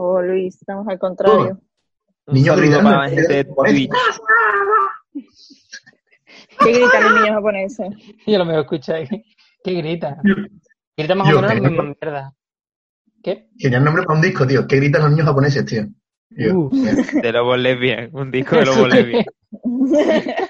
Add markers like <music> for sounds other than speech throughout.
Oh, Luis, estamos al contrario. Un Niño gritando para la gente de Twitch. <laughs> ¿Qué gritan los niños japoneses? Yo lo me escucho ahí. ¿Qué grita? Grita más o menos la creo- misma mierda. ¿Qué? Genial nombre para un disco, tío. ¿Qué gritan los niños japoneses, tío? Tío, Uh. De Lobo Lesbian. Un disco de <laughs> Lobo Lesbian. <laughs>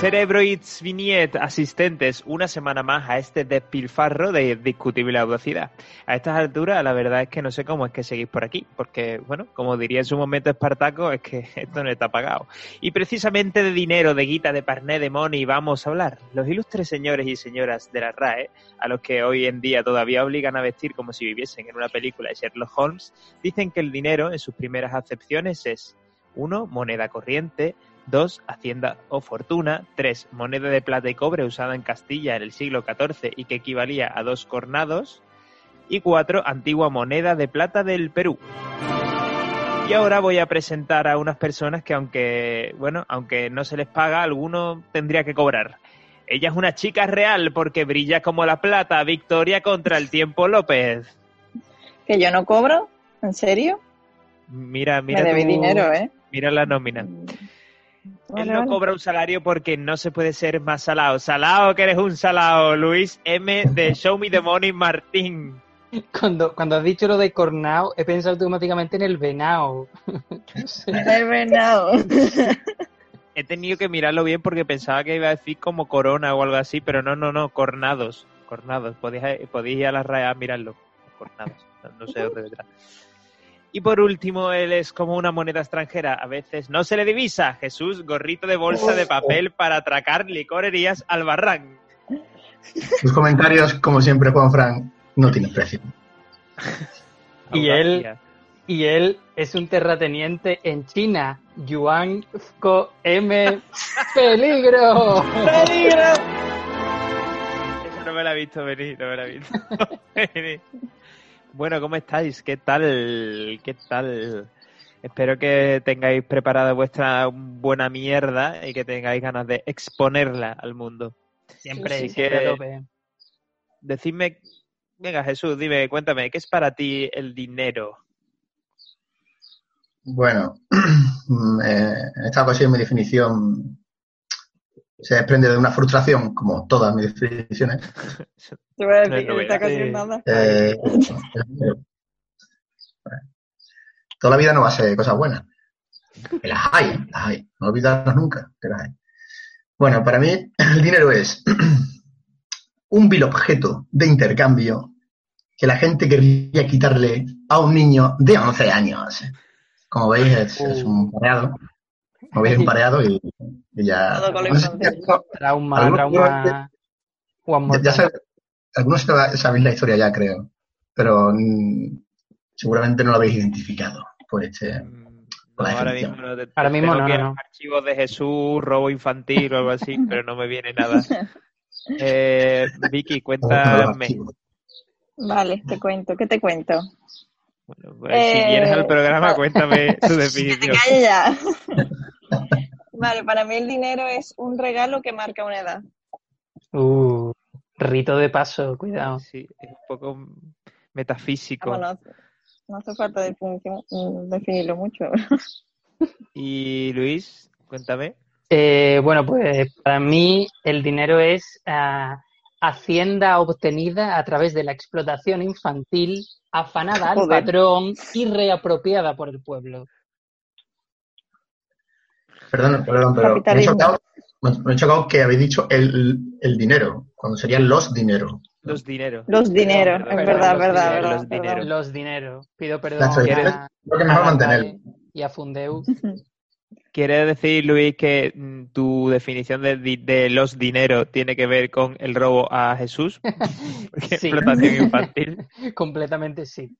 Cerebroids Vignette, asistentes, una semana más a este despilfarro de discutible audacidad. A estas alturas, la verdad es que no sé cómo es que seguís por aquí, porque, bueno, como diría en su momento Espartaco, es que <laughs> esto no está pagado. Y precisamente de dinero, de guita, de parné, de money, vamos a hablar. Los ilustres señores y señoras de la RAE, a los que hoy en día todavía obligan a vestir como si viviesen en una película de Sherlock Holmes, dicen que el dinero, en sus primeras acepciones, es 1. Moneda corriente. 2. Hacienda o fortuna. 3. Moneda de plata y cobre usada en Castilla en el siglo XIV y que equivalía a dos cornados. Y 4. Antigua moneda de plata del Perú. Y ahora voy a presentar a unas personas que aunque, bueno, aunque no se les paga, alguno tendría que cobrar. Ella es una chica real porque brilla como la plata. Victoria contra el tiempo López. ¿Que yo no cobro? ¿En serio? Mira, mira. Me debí tu- dinero, ¿eh? Mira la nómina. Vale, Él no vale. cobra un salario porque no se puede ser más salado. Salado que eres un salado, Luis M. de Show Me the Money Martín. Cuando, cuando has dicho lo de cornao, he pensado automáticamente en el venao. <laughs> Never know. <laughs> He tenido que mirarlo bien porque pensaba que iba a decir como corona o algo así, pero no, no, no, cornados. Cornados. Podéis, podéis ir a la RAE a mirarlo. Cornados. No, no sé dónde vendrá. Y por último, él es como una moneda extranjera. A veces no se le divisa. Jesús, gorrito de bolsa de papel para atracar licorerías al barran. Tus comentarios, como siempre, Juan Fran, no tienen precio. <laughs> Y él-. Y él es un terrateniente en China. Yuan Fko M. <laughs> ¡Peligro! ¡Peligro! Eso no me la he visto venir, no me la he visto <laughs> venir. Bueno, ¿cómo estáis? ¿Qué tal? ¿Qué tal? Espero que tengáis preparada vuestra buena mierda y que tengáis ganas de exponerla al mundo. Siempre, Sí, siempre que- a tope. Decidme, venga Jesús, dime, cuéntame, ¿qué es para ti el dinero? Bueno, <clears throat> mm, eh, en esta ocasión mi definición se desprende de una frustración, como todas mis definiciones. <laughs> Te voy a No decir que en esta novedad. ocasión nada. Eh, <laughs> toda la vida no va a ser cosas buenas. Que las hay, las hay. No olvidarnos nunca que las hay. Bueno, para mí <clears throat> el dinero es <clears throat> un vil objeto de intercambio que la gente querría quitarle a un niño de 11 años. Como veis, es, es un pareado. Como veis, es un pareado y, y ya... Todo no sé <laughs> Trauma, trauma. Ya, Mortal. ya sab- algunos sab- sabéis la historia ya, creo. Pero mm, seguramente no lo habéis identificado por este... Mm, No, ahora definición. mismo no. te- Ahora mismo tengo no, archivos de Jesús, robo infantil o algo así, <laughs> pero no me viene nada. <laughs> Eh, Vicky, cuéntame. Vale, te cuento. ¿Qué te cuento? Bueno, pues, si Eh, vienes al programa, vale. cuéntame tu <laughs> ¡Que te definición. calles ya! Vale, para mí el dinero es un regalo que marca una edad. Uh, rito de paso, cuidado. Sí, es un poco metafísico. Vamos, no, hace falta definirlo mucho. Y Luis, cuéntame. Eh, bueno, pues para mí el dinero es ah, hacienda obtenida a través de la explotación infantil, afanada al Joder. patrón y reapropiada por el pueblo. Perdón, perdón, pero. Me he chocado que habéis dicho el, el dinero, cuando serían los dinero. Los dineros. Los Perdón, es verdad, los verdad, verdad. los dineros. Los dineros. Pido perdón creo que mejor mantener. Y a Fundeu. <laughs> ¿Quiere decir, Luis, que mm, tu definición de, de los dineros tiene que ver con el robo a Jesús? <laughs> Porque Sí. explotación infantil. <laughs> Completamente sí.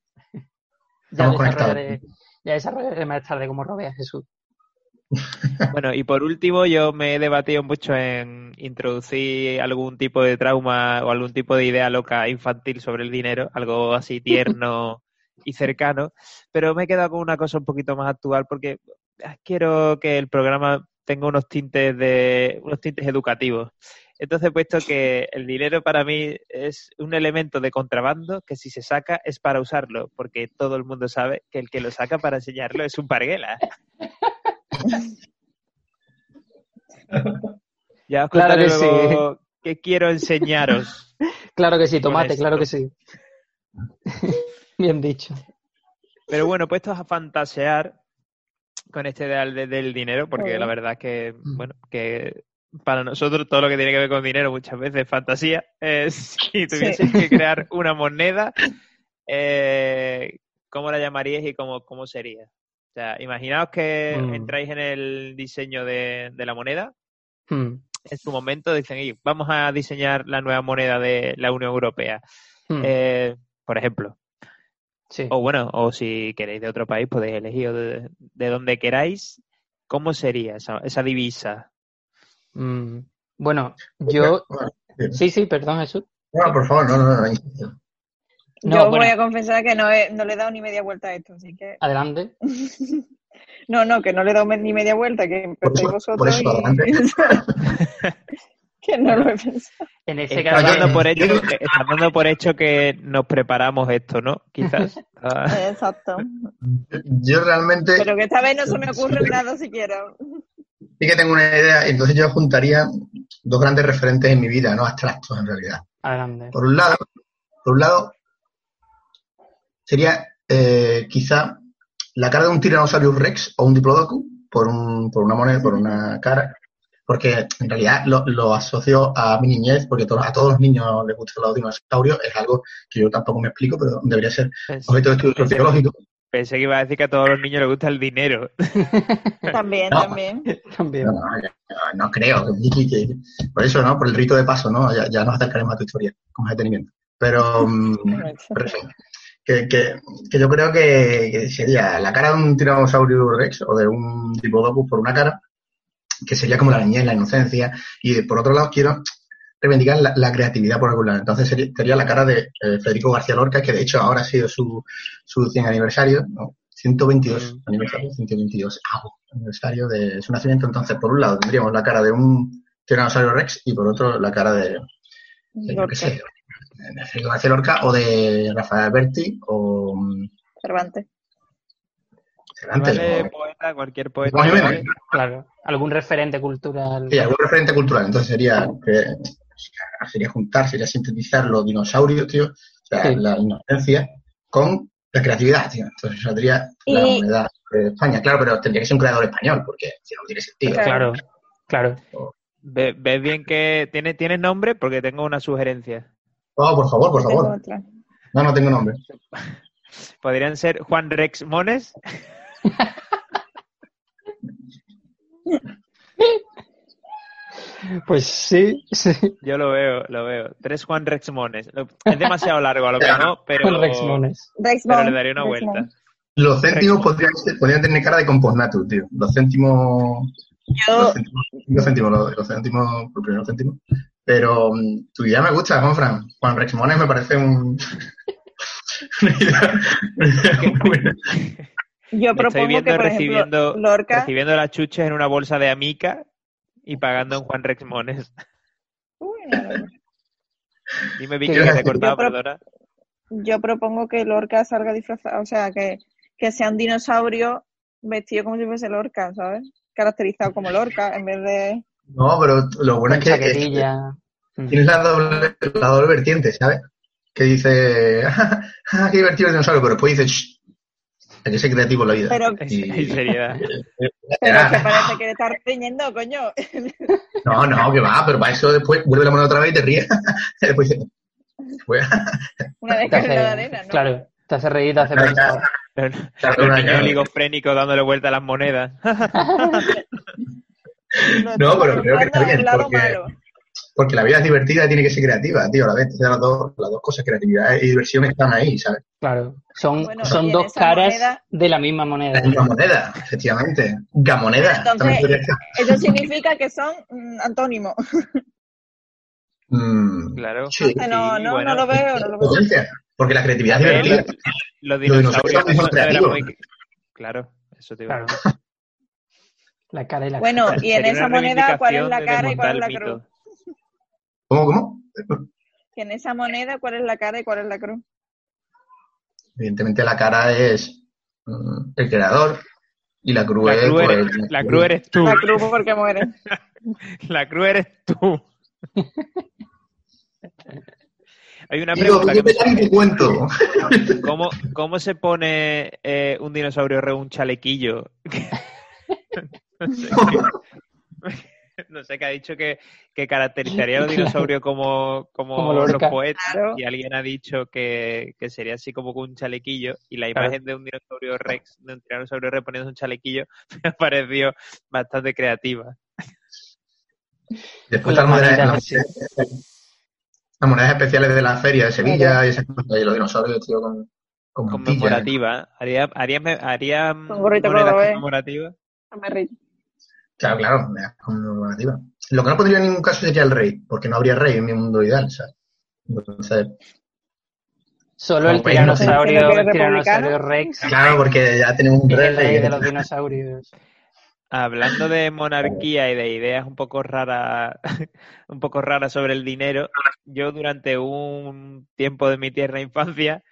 Ya desarrollaré, ya desarrollaré más tarde cómo robé a Jesús. Bueno, y por último, yo me he debatido mucho en introducir algún tipo de trauma o algún tipo de idea loca infantil sobre el dinero, algo así tierno <laughs> y cercano, pero me he quedado con una cosa un poquito más actual porque ah, quiero que el programa tenga unos tintes de unos tintes educativos. Entonces he puesto que el dinero para mí es un elemento de contrabando que si se saca es para usarlo, porque todo el mundo sabe que el que lo saca para enseñarlo es un parguela. <laughs> <laughs> ya os Claro que luego qué quiero enseñaros. <laughs> Claro que sí, tomate, claro que sí. <laughs> Bien dicho. Pero bueno, puestos a fantasear con este ideal de- del dinero, porque la verdad es que, bueno, que para nosotros todo lo que tiene que ver con dinero muchas veces es fantasía. Eh, si tuvieses que crear una moneda, eh, ¿cómo la llamaríais y cómo, cómo sería? O sea, imaginaos que Mm. entráis en el diseño de, de la moneda, Hmm, en su momento dicen, "Oye, vamos a diseñar la nueva moneda de la Unión Europea. hmm, Eh, por ejemplo, sí. o bueno, o si queréis de otro país, podéis elegir de, de donde queráis. ¿Cómo sería esa, esa divisa? Mm, Bueno, yo... Sí, sí, perdón, Jesús. no, por favor, no, no, no. No, Yo bueno. voy a confesar que no, he- no le he dado ni media vuelta a esto, así que... <laughs> Adelante. No, no, que no le he dado ni media vuelta, que eso- vosotros por eso, y... adelante. <laughs> que no lo he pensado. En ese caso, dando, por hecho, estás dando por hecho que nos preparamos esto, ¿no? Quizás. Ah, <laughs> Exacto. Yo realmente Pero que esta vez no se me ocurre nada siquiera. sí que tengo una idea, entonces yo juntaría dos grandes referentes en mi vida, no abstractos en realidad. adelante. Por un lado, por un lado sería eh, quizá la cara de un Tyrannosaurus Rex o un Diplodocus por, un, por una moneda, por una cara, porque en realidad lo, lo asocio a mi niñez, porque to- a todos los niños les gustan los dinosaurios, es algo que yo tampoco me explico, pero debería ser pensé, objeto de estudio sociológico. pensé que iba a decir que a todos los niños les gusta el dinero. <laughs> También, No. también. También. No, no, no creo, que- que- que- por eso, ¿no? Por el rito de paso, ¿no? Ya, ya nos acercaremos a tu historia con detenimiento. Pero, mm, pero sí, que, que, que yo creo que, que sería la cara de un Tyrannosaurus Rex o de un Diplodocus por una cara, que sería como la niñez, la inocencia, y por otro lado quiero reivindicar la, la creatividad por algún lado. Entonces sería, sería la cara de eh, Federico García Lorca, que de hecho ahora ha sido su, su 100 aniversario, ¿no? 122 Mm. aniversario, 122 ah, aniversario de su nacimiento. Entonces, por un lado tendríamos la cara de un Tyrannosaurus Rex y por otro la cara de, sé, de Federico García Lorca o de Rafael Berti o mm, Cervantes. Cervantes. O- poeta, cualquier poeta. Claro. Algún referente cultural. Sí, algún referente cultural. Entonces sería que sería juntar, sería sintetizar los dinosaurios, tío, o sea, Sí. la inocencia con la creatividad, tío. Entonces saldría la moneda de España. Claro, pero tendría que ser un creador español, porque si no tiene sentido. Claro. Claro, claro. Ve- ¿Ves bien que tiene, tienes nombre? Porque tengo una sugerencia. Oh, por favor, por favor. No, no tengo nombre. <laughs> ¿Podrían ser Juan Rex Mones? <laughs> Pues sí, sí. Yo lo veo, lo veo. Tres Juan Rex Mones. Es demasiado largo a lo mejor, <laughs> pero, Con Rex Mones. Rexmond, pero le daría una vuelta. Los céntimos podrían, ser- podrían tener cara de composnatus, tío. Los céntimos. Yo, Los céntimos, los céntimos, los, los céntimos, los primeros céntimos. Pero mm, tu idea me gusta, Juanfran. Juan Rex Mones me parece un. <laughs> una idea- una idea <laughs> muy buena. yo Me estoy propongo viendo que, por recibiendo, ejemplo, Lorca... recibiendo las chuches en una bolsa de Amica y pagando en Juan Rex Mones. Uy, no, Dime, Vicky, ¿Qué que te he cortado, Yo pro- perdona. yo propongo que Lorca salga disfrazado, o sea, que, que sea un dinosaurio vestido como si fuese Lorca, ¿sabes? Caracterizado como Lorca, en vez de... No, pero lo bueno es que, es que tienes la doble, la doble vertiente, ¿sabes? Que dice, <laughs> ah, qué divertido el dinosaurio, pero después dice, "Shh, hay que ser creativo en la vida. Pero, En <laughs> en seriedad. <laughs> pero es que parece que le está riñendo, coño. No, no, que va, pero para eso después vuelve la mano otra vez y te ríes. después dice, "Fue". Una Te descarga de hace- arena, ¿no? Claro, te hace reír, te hace pensar. El, Claro, el una niño oligofrénico dándole vuelta a las monedas. No, pero creo que está bien, porque- malo. Porque la vida es divertida y tiene que ser creativa, tío. A la vez, las dos, las dos cosas, creatividad y diversión, están ahí, ¿sabes? Claro, son, Bueno, son dos caras moneda- de la misma moneda. La moneda, efectivamente. Gamoneda. Entonces-. Eso significa que son mm, antónimos. Mm, Claro. Sí. no, no, bueno. no lo veo, no lo veo. Potencia. Porque la creatividad es divertida. Los Los dinosaurios dinosaurios son muy- Claro, eso te iba a decir. La cara y la Bueno, y en esa moneda, ¿cuál es la cara y cuál es la cruz? ¿Cómo, cómo? Que en esa moneda, ¿cuál es la cara y cuál es la cruz? Evidentemente la cara es mm, el creador y la cruz La es... cruz, pues, eres, la cruz eres tú. La cruz porque muere. <laughs> La cruz eres tú. <laughs> Hay una pregunta ¿cómo, ¿Cómo se pone eh, un dinosaurio re un chalequillo? <laughs> <laughs> no, sé, qué- no sé, que ha dicho que, que caracterizaría a los dinosaurios <laughs> como, como, Como los poetas Claro. y alguien ha dicho que, que sería así como con un chalequillo y la Claro. imagen de un dinosaurio rex, de un dinosaurio rex poniéndose un chalequillo <laughs> me ha parecido bastante creativa. Después las las monedas, las, monedas especiales de la feria de Sevilla y los dinosaurios, tío, con. Conmemorativa. Haría, haría, haría Con gorrito monedas Me. Claro, claro, conmemorativas. Lo que no pondría en ningún caso sería el rey, porque no habría rey en mi mundo ideal, ¿sabes? Entonces, Solo el Como no tiranosaurio. Rex claro, porque ya tenemos un rey. el rey de los dinosaurios. Hablando de monarquía y de ideas un poco raras, <laughs> un poco raras sobre el dinero, yo durante un tiempo de mi tierna infancia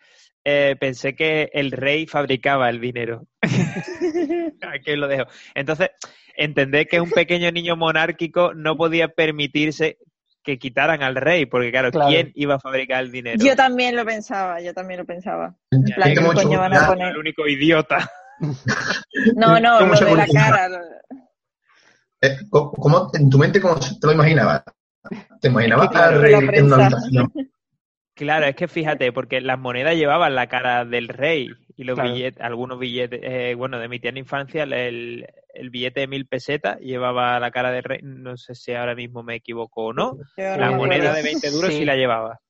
eh, pensé que el rey fabricaba el dinero. <laughs> Aquí lo dejo. Entonces, entendé que un pequeño niño monárquico no podía permitirse que quitaran al rey, porque claro, Claro. ¿quién iba a fabricar el dinero? Yo también lo pensaba, yo también lo pensaba. Plan, ¿qué coño van a poner? El único idiota. No, no, ¿Cómo lo de la cara. eh, ¿cómo- en tu mente, ¿cómo te lo imaginabas? ¿Te imaginabas al rey en una habitación? Claro, es que fíjate, porque las monedas llevaban la cara del rey y los Claro. billetes, algunos billetes, eh, bueno, de mi tierna infancia, el, el billete de mil pesetas llevaba la cara del rey, no sé si ahora mismo me equivoco o no, la moneda de 20 duros sí, Sí. la llevaba,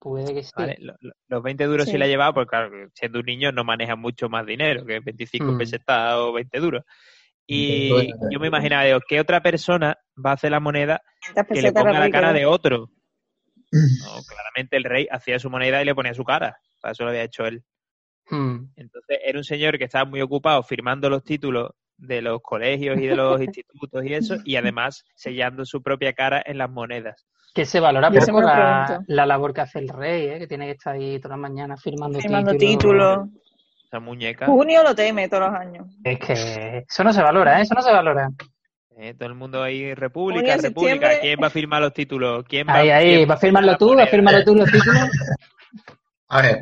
Puede que sí. ¿vale? Lo- lo- Los 20 duros sí. Sí. la llevaba, porque claro, siendo un niño no maneja mucho más dinero que 25 Mm. pesetas o 20 duros. Y Bueno, yo me imaginaba, digo, ¿qué otra persona va a hacer la moneda 500 que le ponga la cara de otro? <clears throat> No, claramente el rey hacía su moneda y le ponía su cara. Para eso lo había hecho él. Mm. Entonces era un señor que estaba muy ocupado firmando los títulos de los colegios y de los <laughs> institutos y eso, y además sellando su propia cara en las monedas. Que se valora poco la, la labor que hace el rey, ¿eh? que tiene que estar ahí todas las mañanas firmando, Firmando títulos. títulos. Esa muñeca, Junio lo teme todos los años. Es que eso no se valora, ¿eh? eso no se valora. ¿eh? todo el mundo ahí, República, Junio, República, septiembre. ¿quién va a firmar los títulos? ¿Quién va, Ahí, ahí, quién va a firmarlo tú, va a firmarlo tú los títulos. <laughs> A ver,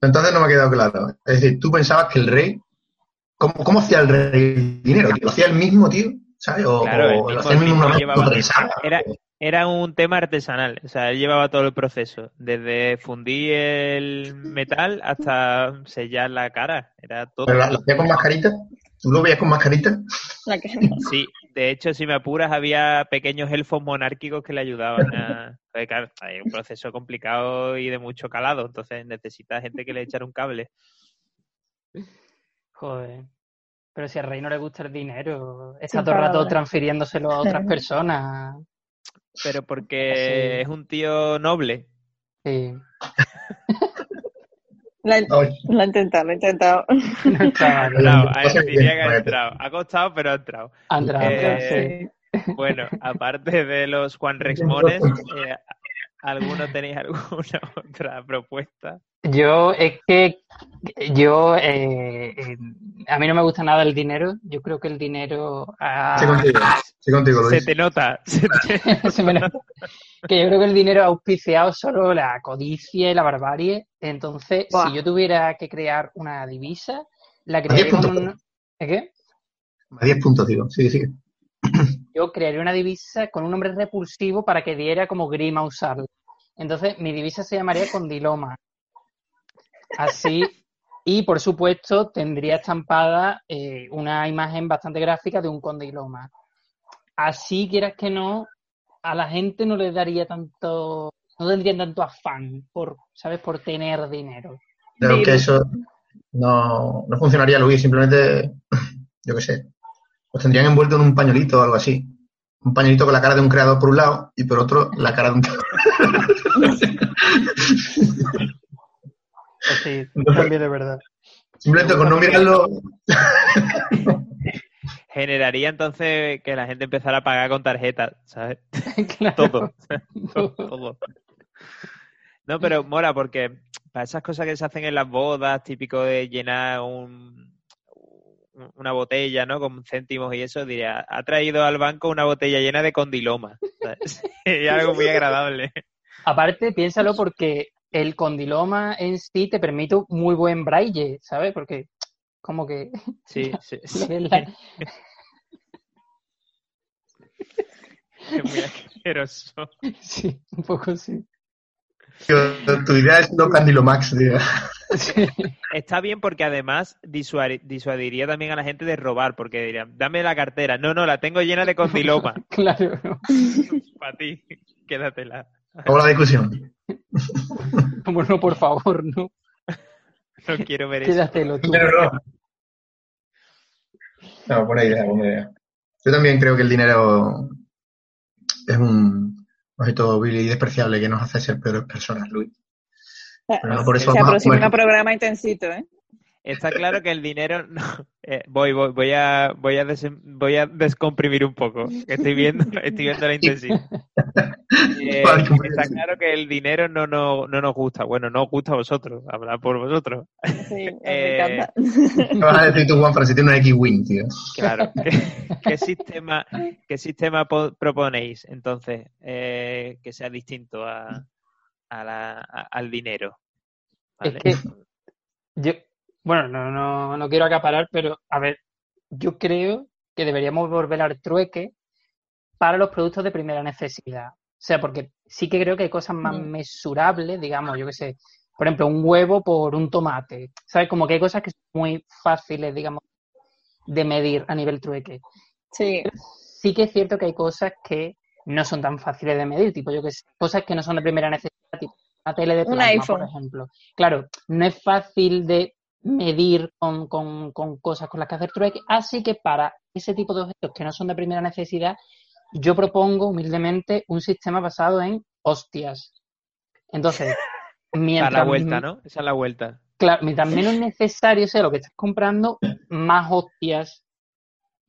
entonces no me ha quedado claro. Es decir, tú pensabas que el rey, ¿cómo, cómo hacía el rey el dinero? ¿Lo hacía el mismo, tío? ¿Sabes? O, Claro, el o lo hacía el mismo mismo llevaba-. Era, era un tema artesanal, o sea, él llevaba todo el proceso, desde fundir el metal hasta sellar la cara, era todo. ¿Pero lo hacía con mascarita? ¿Tú lo veías con mascarita? Sí, de hecho, si me apuras, había pequeños elfos monárquicos que le ayudaban a... Porque, claro, hay un proceso complicado y de mucho calado, entonces necesita gente que le echara un cable. Joder. Pero si al rey no le gusta el dinero, está todo el rato transfiriéndoselo a otras <laughs> personas. Pero porque Sí. es un tío noble. Sí. La, la he intentado, lo he intentado. <laughs> No. Claro, diría que ha entrado. Ha costado, pero ha entrado. Ha entrado, Eh, sí. Bueno, aparte de los Juan Rexmones, eh, ¿alguno tenéis alguna <laughs> otra propuesta? Yo es que yo eh, eh, a mí no me gusta nada el dinero. Yo creo que el dinero ha- sí contigo, sí contigo, Se te nota. se te- <laughs> se me nota. que yo creo que el dinero ha auspiciado solo la codicia y la barbarie. Entonces, Buah. si yo tuviera que crear una divisa, la diez crearía con puntos. un... ¿Eh, ¿Qué? A 10 puntos, digo. Sigue, sigue. Yo crearía una divisa con un nombre repulsivo para que diera como grima usarla. Entonces, mi divisa se llamaría Condiloma. Así, y por supuesto, tendría estampada eh, una imagen bastante gráfica de un condiloma. Así, quieras que no, a la gente no le daría tanto, no tendrían tanto afán por, ¿sabes?, por tener dinero. Creo que eso no, no funcionaría, Luis. Simplemente, yo qué sé, os tendrían envuelto en un pañuelito o algo así. Un pañuelito con la cara de un creador por un lado y por otro la cara de un... Pues sí, <laughs> también de verdad. Simplemente con no mirarlo. <laughs> Generaría entonces que la gente empezara a pagar con tarjetas, ¿sabes? <laughs> Claro. Todo. Todo. No, pero mola porque para esas cosas que se hacen en las bodas, típico de llenar un, una botella, ¿no? Con céntimos y eso, diría, ha traído al banco una botella llena de condiloma. <laughs> y algo muy agradable. Aparte, piénsalo porque el condiloma en sí te permite un muy buen braille, ¿sabes? Porque como que Sí, <laughs> sí, sí. la- <laughs> Es muy asqueroso. sí, un poco sí. Tu idea es no Candilomax, tío. <laughs> Sí. Está bien porque además disuadiría también a la gente de robar, porque dirían, dame la cartera. No, no, la tengo llena de condiloma. <laughs> Claro. Para ti, quédatela. Hago la discusión. Como no, por favor, no. No quiero ver eso. Quédatelo tú. Pero no. No, buena idea, buena idea. Yo también creo que el dinero es un objeto vil y despreciable que nos hace ser peores personas, Luis. Pero no por eso Se a aproxima un programa intensito, ¿eh? Está claro que el dinero no, eh, voy, voy, voy a voy a desem- voy a descomprimir un poco. que Estoy viendo, <laughs> estoy viendo la intensidad. <laughs> Eh, comprensible. está claro que el dinero no, no, no nos gusta. Bueno, no os gusta a vosotros, hablar por vosotros. Sí, <laughs> me Eh, encanta. ¿Qué vas a decir tú, Juan, para si tiene una X-Wing, tío? Claro. ¿Qué, qué sistema, qué sistema po- proponéis entonces eh, que sea distinto a, a la- a- al dinero? Es ¿Vale? que yo, bueno, no, no, no quiero acaparar, pero a ver, yo creo que deberíamos volver al trueque para los productos de primera necesidad. O sea, porque sí que creo que hay cosas más Mm. mesurables, digamos, yo qué sé, por ejemplo, un huevo por un tomate. ¿Sabes? Como que hay cosas que son muy fáciles, digamos, de medir a nivel trueque. Sí, Sí que es cierto que hay cosas que no son tan fáciles de medir, tipo, yo que sé, cosas que no son de primera necesidad, tipo una tele de Un plasma, iPhone. por ejemplo. Claro, no es fácil de medir con, con- con cosas con las que hacer trueque, así que para ese tipo de objetos que no son de primera necesidad, yo propongo humildemente un sistema basado en hostias. Entonces, <laughs> a mientras, la vuelta, ¿no? Esa es la vuelta. Claro, mientras menos <laughs> necesario sea lo que estás comprando, más hostias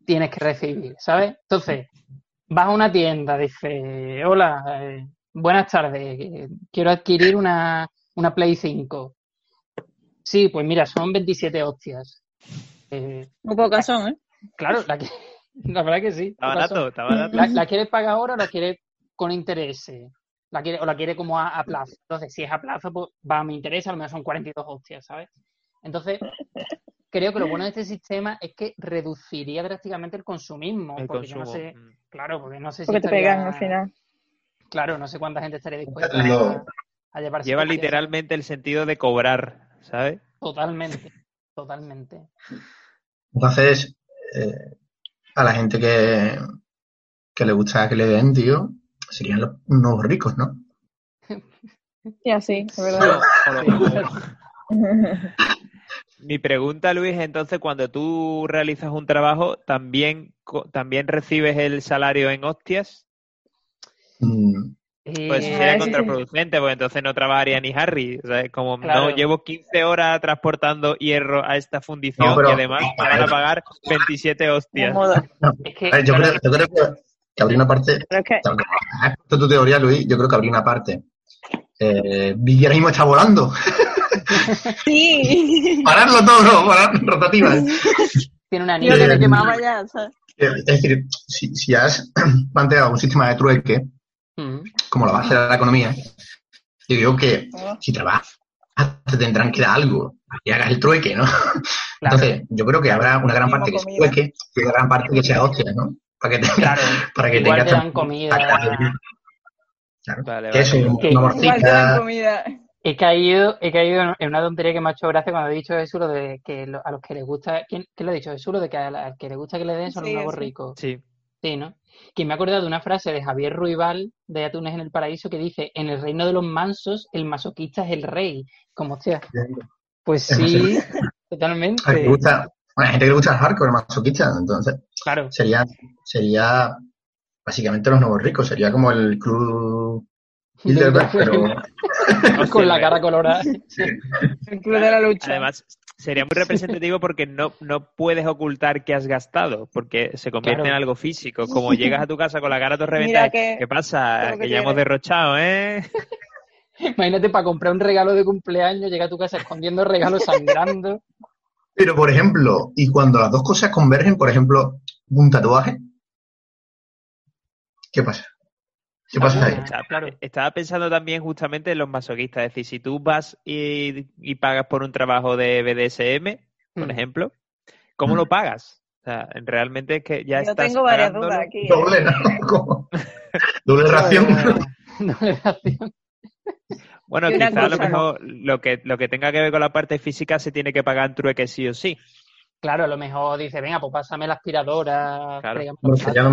tienes que recibir, ¿sabes? Entonces, vas a una tienda, dices, hola, eh, buenas tardes, eh, quiero adquirir una, una Play 5. Sí, pues mira, son 27 hostias. Eh, muy pocas son, ¿eh? claro, la, que- <laughs> la verdad que sí. Está barato, está barato. ¿La, la quieres pagar ahora o la quieres con intereses? La quiere, o la quiere como a, a plazo. Entonces, si es a plazo, pues va a mi interés, a lo mejor son 42 hostias, ¿sabes? Entonces, creo que lo bueno de este sistema es que reduciría drásticamente el consumismo. El porque yo no sé, mm. claro, porque no sé si Porque te estaría- pegan al final. Claro, no sé cuánta gente estaría dispuesta Lo- a, a llevarse Lleva literalmente el sentido de cobrar, ¿sabes? Totalmente, <laughs> totalmente. Entonces, eh, a la gente que, que le gusta que le den, tío, serían los nuevos ricos, ¿no? Y así, es verdad. Mi pregunta, Luis, es entonces, cuando tú realizas un trabajo, ¿también, ¿también recibes el salario en hostias? Mm, Pues Eh, sería contraproducente, porque entonces no trabajaría ni Harry. O sea, como, Claro. no, llevo 15 horas transportando hierro a esta fundición No, pero- y además me van a pagar 27 De hostias. es que, yo, claro, creo, yo creo que, que habría una parte, Pero es que, aunque has puesto tu teoría, Luis, yo creo que habría una parte. Eh, ahora mismo está volando. <laughs> <laughs> sí. Pararlo todo, parar rotativas. tiene una niña. que Eh, quemaba ya, ¿sabes? Eh, Es decir, si, si has <clears throat> planteado un sistema de trueque. Como la base de la economía, yo digo que Oh, si trabajas, te tendrán que dar algo para que hagas el trueque, ¿no? Entonces, yo creo que habrá una gran parte que sea trueque y una gran parte que sea hostia, ¿no? Para que, te, Claro, <laughs> para que igual tengas te dan comida. para que- Claro. Vale, Que vale. eso, una comida. He caído, he caído en una tontería que me ha hecho gracia cuando he dicho eso, lo de que lo- a los que les gusta, ¿quién, quién lo ha dicho? Jesús, lo de que al que le gusta que le den son Sí, los nuevos sí. ricos. Sí. Sí, ¿no? Que me ha acordado de una frase de Javier Ruibal de Atunes en el Paraíso que dice, en el reino de los mansos, el masoquista es el rey. Como, hostia, pues Es sí, A que le totalmente. gusta, bueno, hay gente que le gusta el hardcore, el masoquista, entonces Claro, sería, sería básicamente los nuevos ricos, sería como el club Pero <laughs> Con la cara colorada. El club de la lucha. Además, sería muy representativo porque no, no puedes ocultar que has gastado, porque se convierte Claro. en algo físico. Como llegas a tu casa con la cara todo reventada, que- ¿qué pasa? Que, que ya hemos derrochado, ¿eh? <laughs> Imagínate para comprar un regalo de cumpleaños, llega a tu casa escondiendo regalos sangrando. Pero, por ejemplo, y cuando las dos cosas convergen, por ejemplo, un tatuaje, ¿qué pasa? ¿Qué pasa ahí? Estaba- claro. Estaba pensando también justamente en los masoquistas. Es decir, si tú vas y, y pagas por un trabajo de BDSM, por Mm. ejemplo, ¿cómo Mm. lo pagas? O sea, realmente es que ya Yo estás tengo varias dudas aquí. ¿eh? <laughs> Doble, ¿no? Como- Doble ración. <laughs> Doble ración. Bueno, Y una quizá a lo mejor lo que, lo que tenga que ver con la parte física se tiene que pagar en trueque sí o sí. Claro, a lo mejor dice, venga, pues pásame la aspiradora. Claro. sería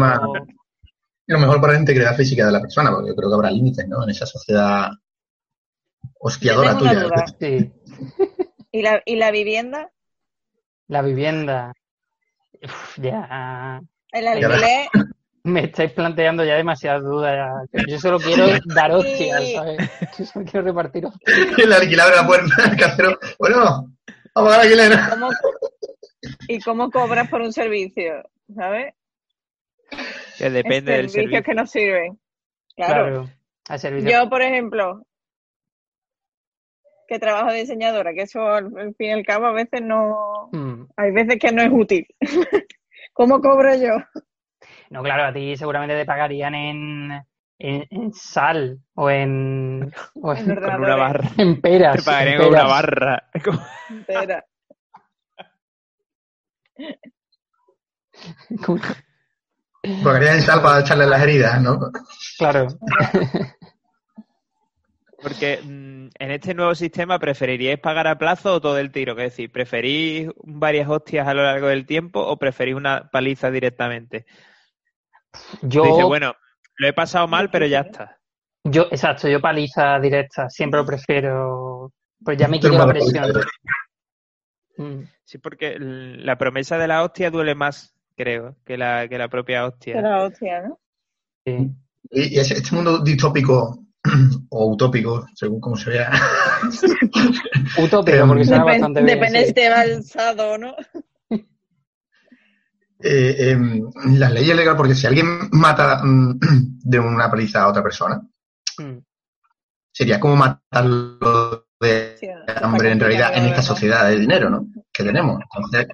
lo. Y mejor para la integridad física de la persona, porque yo creo que habrá límites, ¿no? En esa sociedad hostiadora tuya. duda. Sí, ¿Y la, ¿Y la vivienda? la vivienda. Uf, ya El alquiler. <laughs> me estáis planteando ya demasiadas dudas. ya. Yo solo quiero dar hostias, ¿sabes? Yo solo quiero repartir hostias. El alquiler abre la puerta, el casero. Bueno, vamos a alquiler. ¿Cómo, ¿Y cómo cobras por un servicio? ¿Sabes? Que depende del servicios servicio. que nos sirven. Claro. Claro. Al servicio. Yo, por ejemplo, que trabajo de diseñadora, que eso al, fin y al cabo a veces no. Mm. Hay veces que no es útil. <laughs> ¿Cómo cobro yo? No, claro, a ti seguramente te pagarían en, en, en sal o en, o En en, Con una barra. en peras. Te pagarían en con una peras. barra. <laughs> Entera. Con- Pagaría en sal para echarle las heridas, ¿no? Claro. <laughs> Porque mm, en este nuevo sistema, ¿preferiríais pagar a plazo o todo el tiro? Es decir, ¿preferís varias hostias a lo largo del tiempo o preferís una paliza directamente? Yo, Dice, bueno, lo he pasado mal, pero ya está. yo, exacto, yo paliza directa, siempre lo prefiero. Pues ya me quito la presión. Mm. Sí, porque l- la promesa de la hostia duele más, creo, que la, que la propia hostia. Que la hostia, ¿no? Sí. Y y ese- este mundo distópico <clears throat> o utópico, según como se vea, <laughs> Utópico, Em, porque suena Depen- bastante bien. depende sí. si te va alzado o no. <laughs> eh, em, las leyes legales, porque si alguien mata mm, <clears throat> de una paliza a otra persona, Mm. sería como matarlo de Sí, hambre en realidad en esta sociedad de dinero, ¿no? Que tenemos. Entonces,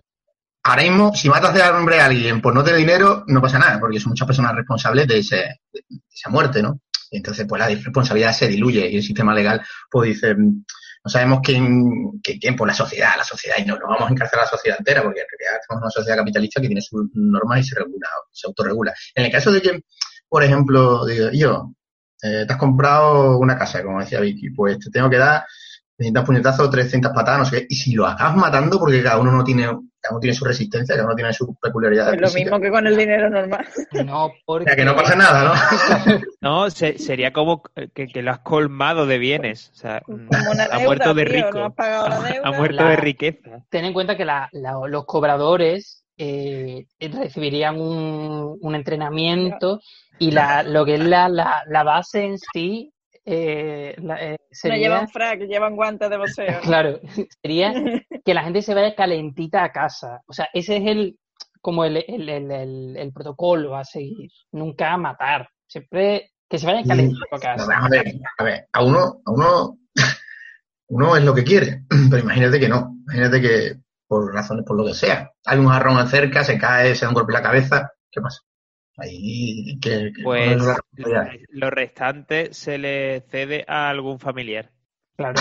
ahora mismo, si matas de hambre a alguien por no tener dinero, no pasa nada, porque son muchas personas responsables de, ese, de esa muerte, ¿no? Y entonces, pues la responsabilidad se diluye y el sistema legal, pues dice, mm, no sabemos quién, quién, quién, pues la sociedad, la sociedad, y no, no vamos a encarcelar a la sociedad entera, porque en realidad en una sociedad capitalista que tiene sus normas y se regula, se autorregula. En el caso de que, por ejemplo, digo, yo, eh, te has comprado una casa, como decía Vicky, pues te tengo que dar 300 puñetazos, 300 patadas, no sé qué, y si lo acabas matando, porque cada uno no tiene, cada uno tiene su resistencia, cada uno tiene su peculiaridad. Pues lo física. mismo que con el dinero normal. No, O porque... sea, que no pasa nada, ¿no? <laughs> No, se- sería como que, que lo has colmado de bienes. O sea, ha muerto de tío, rico. no has pagado la <laughs> Ha- deuda. Ha muerto La- de riqueza. ten en cuenta que la- la- los cobradores eh, recibirían un, un entrenamiento y la, lo que es la, la, la base en sí eh, la- eh, No sería, llevan frac, llevan guantes de boxeo. <laughs> claro, sería <laughs> que la gente se vaya calentita a casa. O sea, ese es el como el, el, el, el- el protocolo a seguir. Nunca a matar. Siempre que se vayan calentitos a casa. A ver, a ver, a uno, a uno, <laughs> uno es lo que quiere, <clears throat> pero imagínate que no. Imagínate que por razones, por lo que sea, hay un jarrón cerca, se cae, se da un golpe en la cabeza, ¿qué pasa? Ahí, que, que- Pues no responsabilidad. lo restante se le cede a algún familiar. Claro.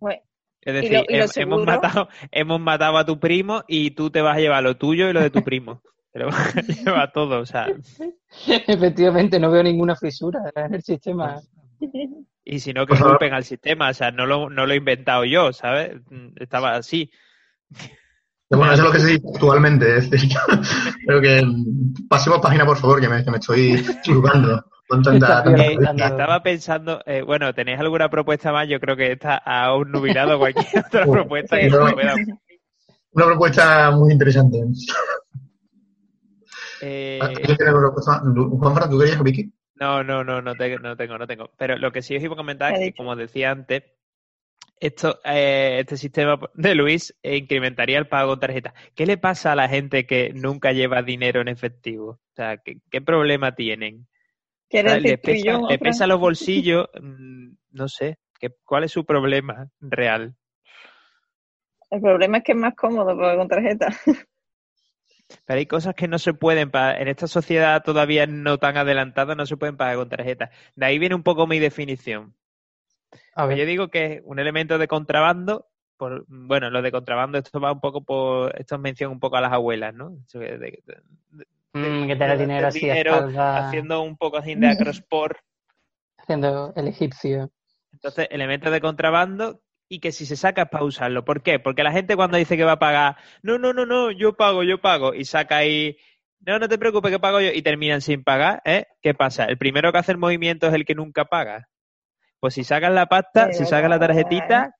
Bueno, <laughs> Es ¿Y decir, lo- y lo hem- hemos, seguro? matado, hemos matado a tu primo y tú te vas a llevar lo tuyo y lo de tu primo. Te lo vas a <laughs> llevar todo, o sea. Efectivamente, no veo ninguna fisura en el sistema. Y si no, que culpen al sistema, o sea, no lo, no lo he inventado yo, ¿sabes? Estaba así. Bueno, eso es lo que se dice actualmente. Es decir, <laughs> creo que pasemos página, por favor, que me, que me estoy churrando con tanta, Eh, estaba pensando, eh, bueno, ¿tenéis alguna propuesta más? Yo creo que esta ha obnubilado cualquier <laughs> otra Uf, propuesta que No. pueda. Una propuesta muy interesante. Eh, ¿Alguien tiene alguna propuesta? Juan Fran, ¿tú querías, Vicky? No, no, no, no tengo, no tengo, no tengo. Pero lo que sí os iba a comentar es que, como decía antes, esto, eh, este sistema de Luis eh, incrementaría el pago con tarjeta. ¿Qué le pasa a la gente que nunca lleva dinero en efectivo? O sea, ¿qué, qué problema tienen? ¿Le pesa, ¿Le pesa los bolsillos? Mm, no sé. ¿qué, ¿Cuál es su problema real? El problema es que es más cómodo pagar con tarjeta. <laughs> Pero hay cosas que no se pueden pagar. En esta sociedad todavía no tan adelantada no se pueden pagar con tarjeta. De ahí viene un poco mi definición. A ver. Yo digo que es un elemento de contrabando. Por, bueno, lo de contrabando, esto va un poco por. Esto menciona un poco a las abuelas, ¿no? De, de, mm, que tener dinero así haciendo un poco así de acrosport. <laughs> Haciendo el egipcio. Entonces, elementos de contrabando y que si se saca es para usarlo. ¿Por qué? Porque la gente cuando dice que va a pagar, no, no, no, no, yo pago, yo pago, y saca ahí, no, no te preocupes que pago yo, y terminan sin pagar, ¿eh? ¿Qué pasa? El primero que hace el movimiento es el que nunca paga. Pues si sacas la pasta, si sacas la tarjetita,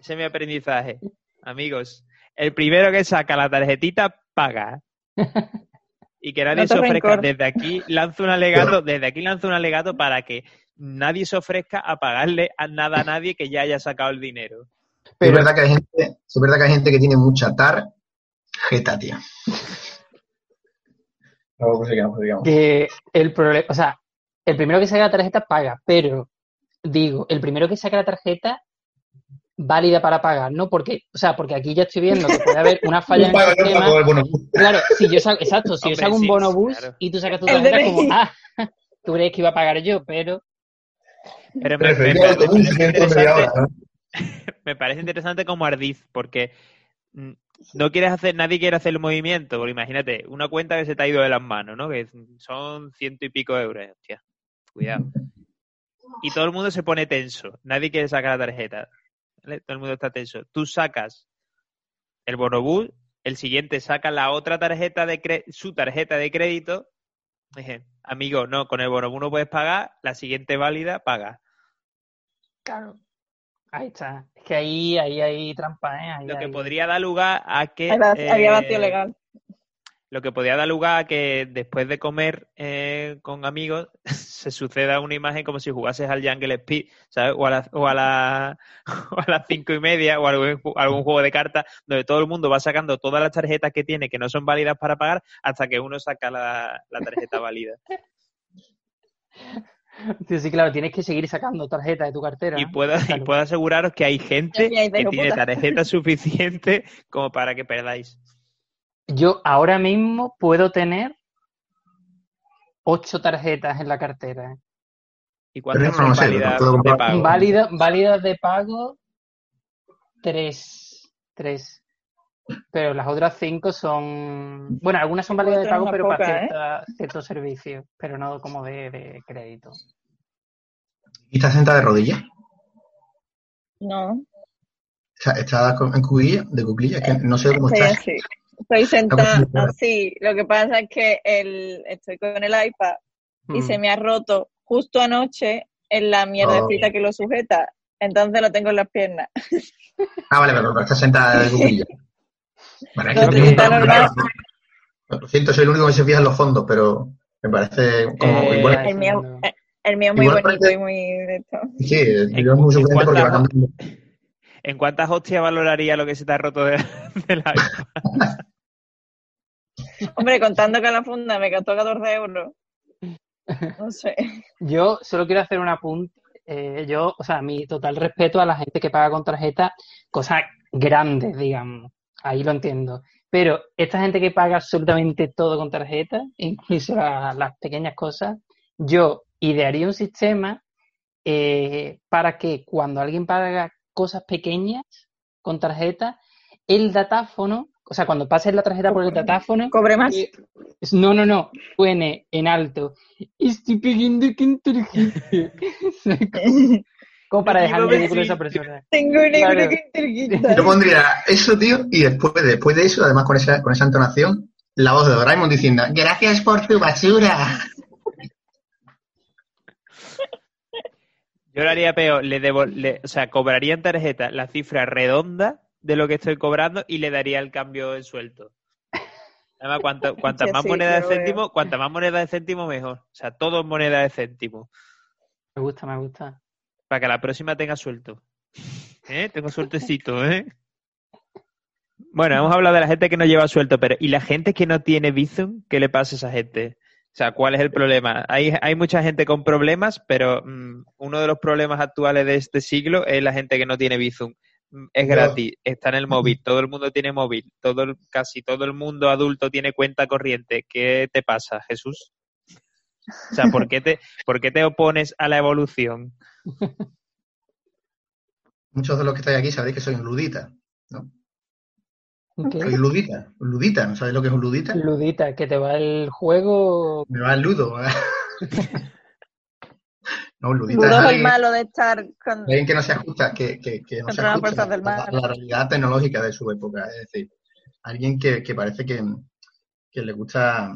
ese es mi aprendizaje. Amigos, el primero que saca la tarjetita, paga. <laughs> Y que nadie se ofrezca. Desde aquí lanzo un alegato, desde aquí lanzo un alegato para que nadie se ofrezca a pagarle a nada a nadie que ya haya sacado el dinero. Pero es verdad que hay gente, es verdad que hay gente que tiene mucha tarjeta, tío. Pues que el problema, o sea, el primero que saca la tarjeta paga, pero digo, el primero que saca la tarjeta válida para pagar, ¿no? Porque, o sea, porque aquí ya estoy viendo que puede haber una falla en el sistema. Claro, si yo saco, exacto, si yo saco un bono bus y tú sacas tu tarjeta como, ah, <laughs> tú crees que iba a pagar yo, pero pero <laughs> me, parece interesante, como ardiz, porque mm, no quieres hacer, nadie quiere hacer el movimiento, porque imagínate, una cuenta que se te ha ido de las manos, ¿no? Que son ciento y pico euros, hostia, cuidado. Y todo el mundo se pone tenso, nadie quiere sacar la tarjeta, todo el mundo está tenso. Tú sacas el bonobús, el siguiente saca la otra tarjeta de su tarjeta de crédito Dije, amigo, no, con el bono uno puedes pagar, la siguiente válida paga. Claro. Ahí está. Es que ahí, ahí hay trampa, ¿eh? lo que podría dar lugar a que. Había vacío eh, legal lo que podía dar lugar a que después de comer eh, con amigos <laughs> se suceda una imagen como si jugases al Jungle Speed, ¿sabes? O a, la, o, a la, <laughs> o a las cinco y media o algún, algún juego de cartas donde todo el mundo va sacando todas las tarjetas que tiene que no son válidas para pagar hasta que uno saca la, tarjeta <laughs> válida. Sí, claro, tienes que seguir sacando tarjetas de tu cartera. Y puedo, y puedo aseguraros que hay gente que tiene tarjetas suficientes como para que perdáis. Yo ahora mismo puedo tener ocho tarjetas en la cartera. ¿Y cuántas son válidas de pago? válidas de pago, tres. Tres. Pero las otras cinco son. Bueno, algunas son válidas de pago, pero para ¿eh? cierta, ciertos servicios, pero no como de, crédito. ¿Y estás sentada de rodillas? No. ¿Está, en cuclillas? ¿De cuclillas? Que no sé cómo estás. Estoy sentada así. Lo que pasa es que el, estoy con el iPad y se mm. me ha roto justo anoche en la mierda oh. que lo sujeta. Entonces lo tengo en las piernas. Ah, vale, pero, estás sentada de <laughs> cuclillas. Bueno, lo siento, soy el único que se fija en los fondos, pero me parece como eh, igual. El mío, el mío es muy bonito y muy Sí, el mío es muy suficiente porque va cambiando. ¿En cuántas hostias valoraría lo que se te ha roto de, <laughs> la <laughs> Hombre, contando que la funda me costó 14 euros. No sé. Yo solo quiero hacer un apunte. Eh, yo, o sea, mi total respeto a la gente que paga con tarjeta, cosas grandes, digamos. Ahí lo entiendo. Pero esta gente que paga absolutamente todo con tarjeta, incluso las pequeñas cosas, yo idearía un sistema eh, para que cuando alguien paga cosas pequeñas con tarjeta, el datáfono, o sea, cuando pases la tarjeta por el datáfono... ¿Cobre más? Eh, no, no, no, suene en alto. Estoy pidiendo que tarjeta. <laughs> Como para dejar ridículo a esa persona. Tengo una claro. <laughs> Yo pondría eso, tío, y después, después de eso, además con esa, con esa entonación, la voz de Doraemon diciendo, gracias por tu basura. Yo lo haría peor, le debo, o sea, cobraría en tarjeta la cifra redonda de lo que estoy cobrando y le daría el cambio en suelto. Además, cuanta, <laughs> cuanta Sí, más sí, moneda de céntimo, cuanta más moneda de céntimo, mejor. O sea, todo es moneda de céntimo. Me gusta, me gusta. Para que la próxima tenga suelto. ¿Eh? Tengo sueltecito, ¿eh? Bueno, hemos hablado de la gente que no lleva suelto, pero ¿y la gente que no tiene Bizum? ¿Qué le pasa a esa gente? O sea, ¿cuál es el problema? Hay, hay mucha gente con problemas, pero mm, uno de los problemas actuales de este siglo es la gente que no tiene Bizum. Mm, Es gratis, está en el <laughs> móvil, todo el mundo tiene móvil, todo el- casi todo el mundo adulto tiene cuenta corriente. ¿Qué te pasa, Jesús? O sea, ¿por qué te, <laughs> por qué te opones a la evolución? Muchos de los que estáis aquí sabréis que soy un ludita, ¿no? ¿Qué? Soy ludita, un ludita, ¿no sabéis lo que es un ludita? Ludita, que te va el juego. Me va el ludo. <laughs> no, ludita Ludo es es el alguien, malo de estar con... alguien que no se ajusta, que, que, que no se ajusta del a la realidad tecnológica de su época. Es decir, alguien que, que parece que, que le gusta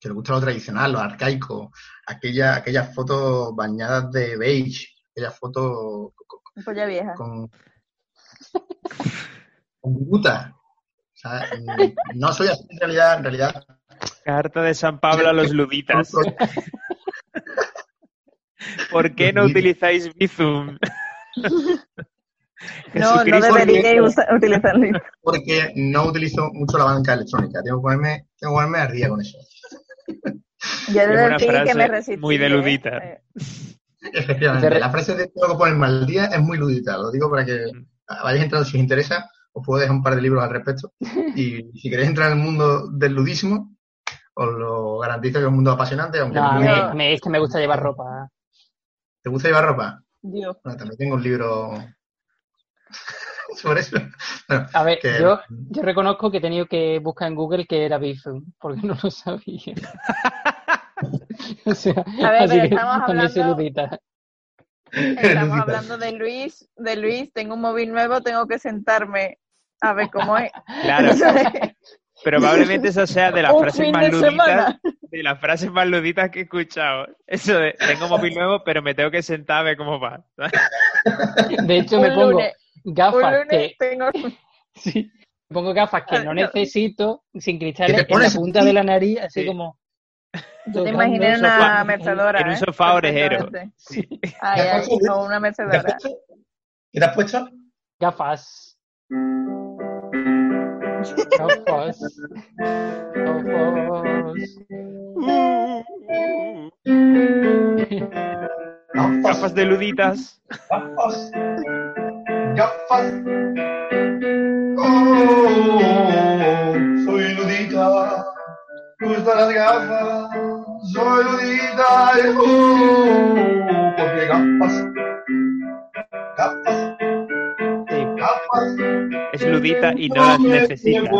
que le gusta lo tradicional, lo arcaico, aquella, aquellas fotos bañadas de beige, aquellas fotos con, Polla vieja. con, con viruta. O sea, no soy así en realidad, en realidad. Carta de San Pablo a los luditas. <laughs> ¿Por qué no utilizáis Bizum? <laughs> No, no deberíais usa- utilizarlo. Porque no utilizo mucho la banca electrónica. Tengo que ponerme, tengo que ponerme al día con eso. Yo he de Es una decir que me resistí. muy ¿eh? ludita. Eh, Efectivamente, la frase de tengo que ponerme al día es muy ludita. Lo digo para que vayáis entrando si os interesa. Os puedo dejar un par de libros al respecto. Y si queréis entrar en el mundo del ludismo, os lo garantizo que es un mundo apasionante. Aunque No, a a mí es que me gusta llevar ropa. ¿Te gusta llevar ropa? Dios. Bueno, también tengo un libro <laughs> sobre eso. Bueno, A ver, que- yo, yo reconozco que he tenido que buscar en Google que era Bizum, porque no lo sabía. <laughs> o sea, A ver, así pero estamos hablando-. Estamos hablando de Luis, de Luis, tengo un móvil nuevo, tengo que sentarme a ver cómo es. <laughs> Claro, probablemente eso sea de las Un frases más de luditas, semana. de las frases más luditas que he escuchado. Eso de tengo móvil nuevo, pero me tengo que sentar a ver cómo va. De hecho, me pongo lunes, un gafas lunes que tengo... <laughs> sí, me pongo gafas que no Ah, no. necesito, sin ¿Qué cristales, en la punta de la nariz, así Sí. como. Yo te imaginé en una sofá. mecedora, en un ¿eh? sofá orejero. Sí. Ay, ¿Qué has ay, o una ¿Qué te has puesto? ¿Qué has puesto? Gafas. Gafas. Gafas. Gafas de luditas. Gafas. Gafas. Oh, soy ludita. Me gustan las gafas. Soy ludita. Oh, porque gafas. Gafas. Sí. Gafas. Es ludita y no las necesita.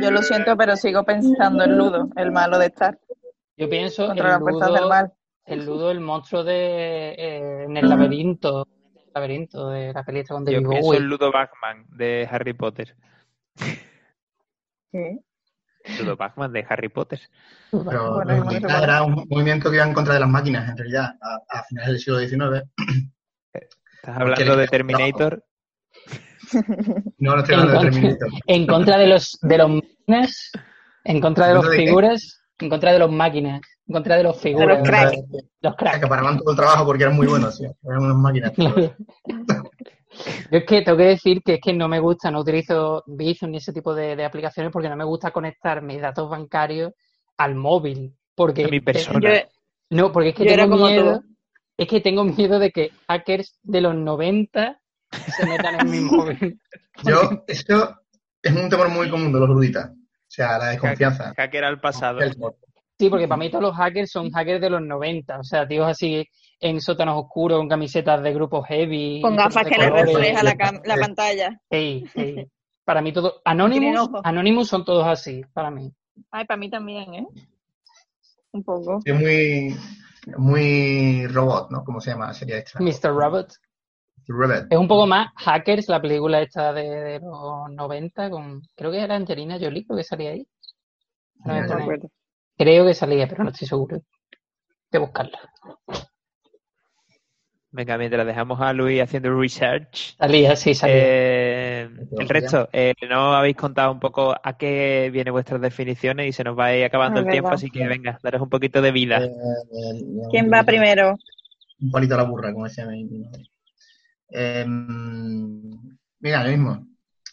Yo lo siento, pero sigo pensando en Ludo, el malo de estar Yo pienso las fuerzas del ludo, mal. el ludo, el monstruo de eh, en el laberinto, el laberinto de la película con Yo pienso en Ludo Bachman de Harry Potter. ¿Qué? Ludo Bachman de Harry Potter. Pero Bueno, los bueno, ludistas bueno. era un movimiento que iba en contra de las máquinas, en realidad, a, a finales del siglo XIX. Estás hablando de Terminator. No, no estoy hablando de Terminator. En contra de los de los máquinas, en contra de ¿En los de qué? figuras, en contra de los máquinas, en contra de los figuras, los cracks. los cracks. Acaparaban todo el trabajo porque eran muy buenos, sí. Eran unas máquinas. <laughs> Yo es que tengo que decir que es que no me gusta, no utilizo Bizum ni ese tipo de, de aplicaciones porque no me gusta conectar mis datos bancarios al móvil. Porque A mi persona. Yo, no, porque es que Yo tengo como miedo, tú. es que tengo miedo de que hackers de los 90 se metan en mi <laughs> móvil. Yo, eso es un temor muy común de los luditas. O sea, la desconfianza. Hacker al pasado. Sí, porque para mí todos los hackers son hackers de los 90, o sea, tíos así en sótanos oscuros, con camisetas de grupos heavy. con gafas que le refleja la, pantalla. Ey, ey. Para mí todo. Anonymous. Anonymous son todos así, para mí. Ay, para mí también, ¿eh? Un poco. Es muy, muy robot, ¿no? ¿Cómo se llama? Sería esta. Mr. Robot. Robot. Es un poco más Hackers, la película esta de, de los 90, con. Creo que era Angelina Jolie, creo que salía ahí. No me No acuerdo. Creo que salía, pero no estoy seguro. que buscarla. Venga, mientras dejamos a Luis haciendo research. Salía, sí, salía. Eh, el resto, eh, no habéis contado un poco a qué vienen vuestras definiciones y se nos va a ir acabando Es el tiempo, así que venga, daros un poquito de vida. Eh, ¿Quién va primero? Un palito a la burra, como decía mi madre. Eh, mira, lo mismo.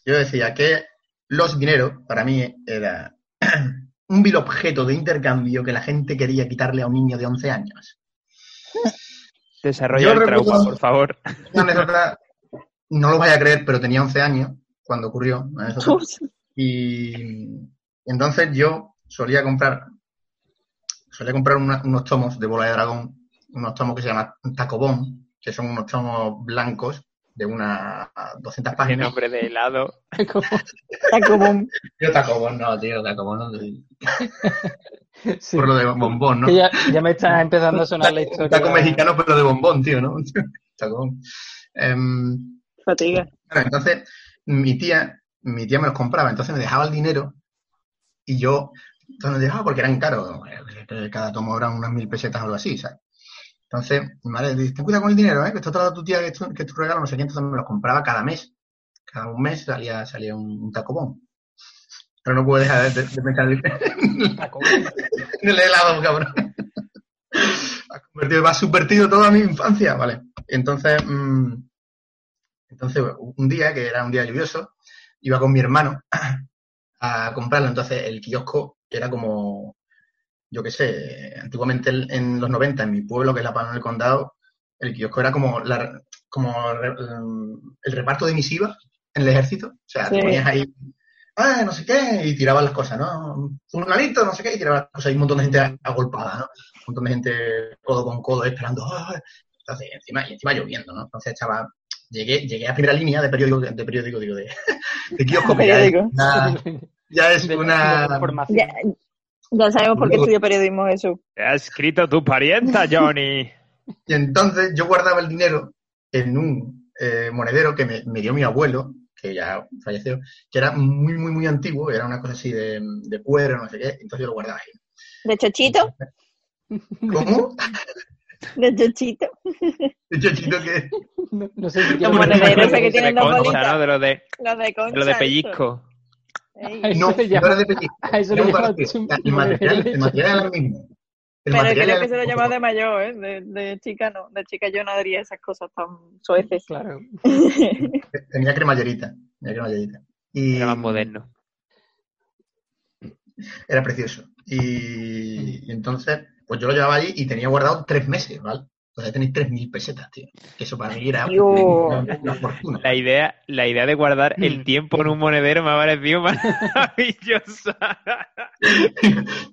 Yo decía que los dineros, para mí, era <clears throat> un vil objeto de intercambio que la gente quería quitarle a un niño de 11 años. Desarrolla yo el trauma, por favor. Una anécdota, no lo vais a creer, pero tenía 11 años cuando ocurrió. Y entonces yo solía comprar, solía comprar una- unos tomos de bola de dragón, unos tomos que se llaman tacobón, que son unos tomos blancos de unas 200 Qué páginas. nombre de helado. <laughs> Un- <laughs> Yo tacobón no, tío, tacobón no. sí. Por lo de bombón, ¿no? Que ya, ya me está empezando a sonar la historia. Taco mexicano, pero de bombón, tío, ¿no? <laughs> Tacobón. Em, fatiga. Entonces mi tía, mi tía me los compraba, entonces me dejaba el dinero y yo, entonces me dejaba porque eran caros, eh, cada tomo eran unas mil pesetas o algo así, ¿sabes? Entonces, mi madre dice, ten cuidado con el dinero, ¿eh? que esto da tu tía, que esto, que tu regalo, no sé qué, entonces me los compraba cada mes. Cada un mes salía, salía un, un tacobón. Pero no puedo dejar de, de pensar <laughs> <laughs> en el helado, cabrón. Has convertido, has subvertido toda mi infancia, vale. Entonces, mm, entonces, un día, que era un día lluvioso, iba con mi hermano <clears throat> a comprarlo. Entonces, el kiosco era como, yo qué sé, antiguamente en los 90, en mi pueblo, que es La Palma del Condado, el kiosco era como, la, como re- el reparto de misiva en el ejército. O sea, te ponías ahí, ah, no sé qué, y tiraban las cosas, ¿no? Un no sé qué, y tiraban las cosas. Y un montón de gente agolpada, ¿no? Un montón de gente codo con codo esperando. "Ah". Entonces, encima, y encima lloviendo, ¿no? Entonces estaba, llegué, llegué a primera línea de periódico, de periódico, digo, de, <laughs> de kiosco, que ya es una, ya es una. Ya, ya sabemos por qué estudio periodismo, Jesús. Te ha escrito tu parienta, Johnny. Y entonces yo guardaba el dinero en un eh, monedero que me, me dio mi abuelo, que ya falleció, que era muy, muy, muy antiguo, era una cosa así de, de cuero, no sé qué, entonces yo lo guardaba ahí. ¿De chochito? ¿Cómo? ¿De chochito? El chochito que... No, no sé si Los monederos que De tienen dos concha, bolitas. ¿no? De lo de, Los de concha. de lo de pellizco. Eso No, se no llama- era de pellizco. a eso El material, el material era lo mismo. El Pero creo que se lo lo llama de mayor, ¿eh? De, de chica no. De chica yo no haría esas cosas tan sueces. Claro. <laughs> Tenía cremallerita. Tenía cremallerita. Y Era más moderno. Era precioso. Y, y entonces, pues yo lo llevaba allí y tenía guardado tres meses, ¿vale? Entonces tenéis tres mil pesetas, tío. Que eso para mí era una, una fortuna. La idea, la idea de guardar el tiempo en un monedero me ha parecido <laughs> maravillosa.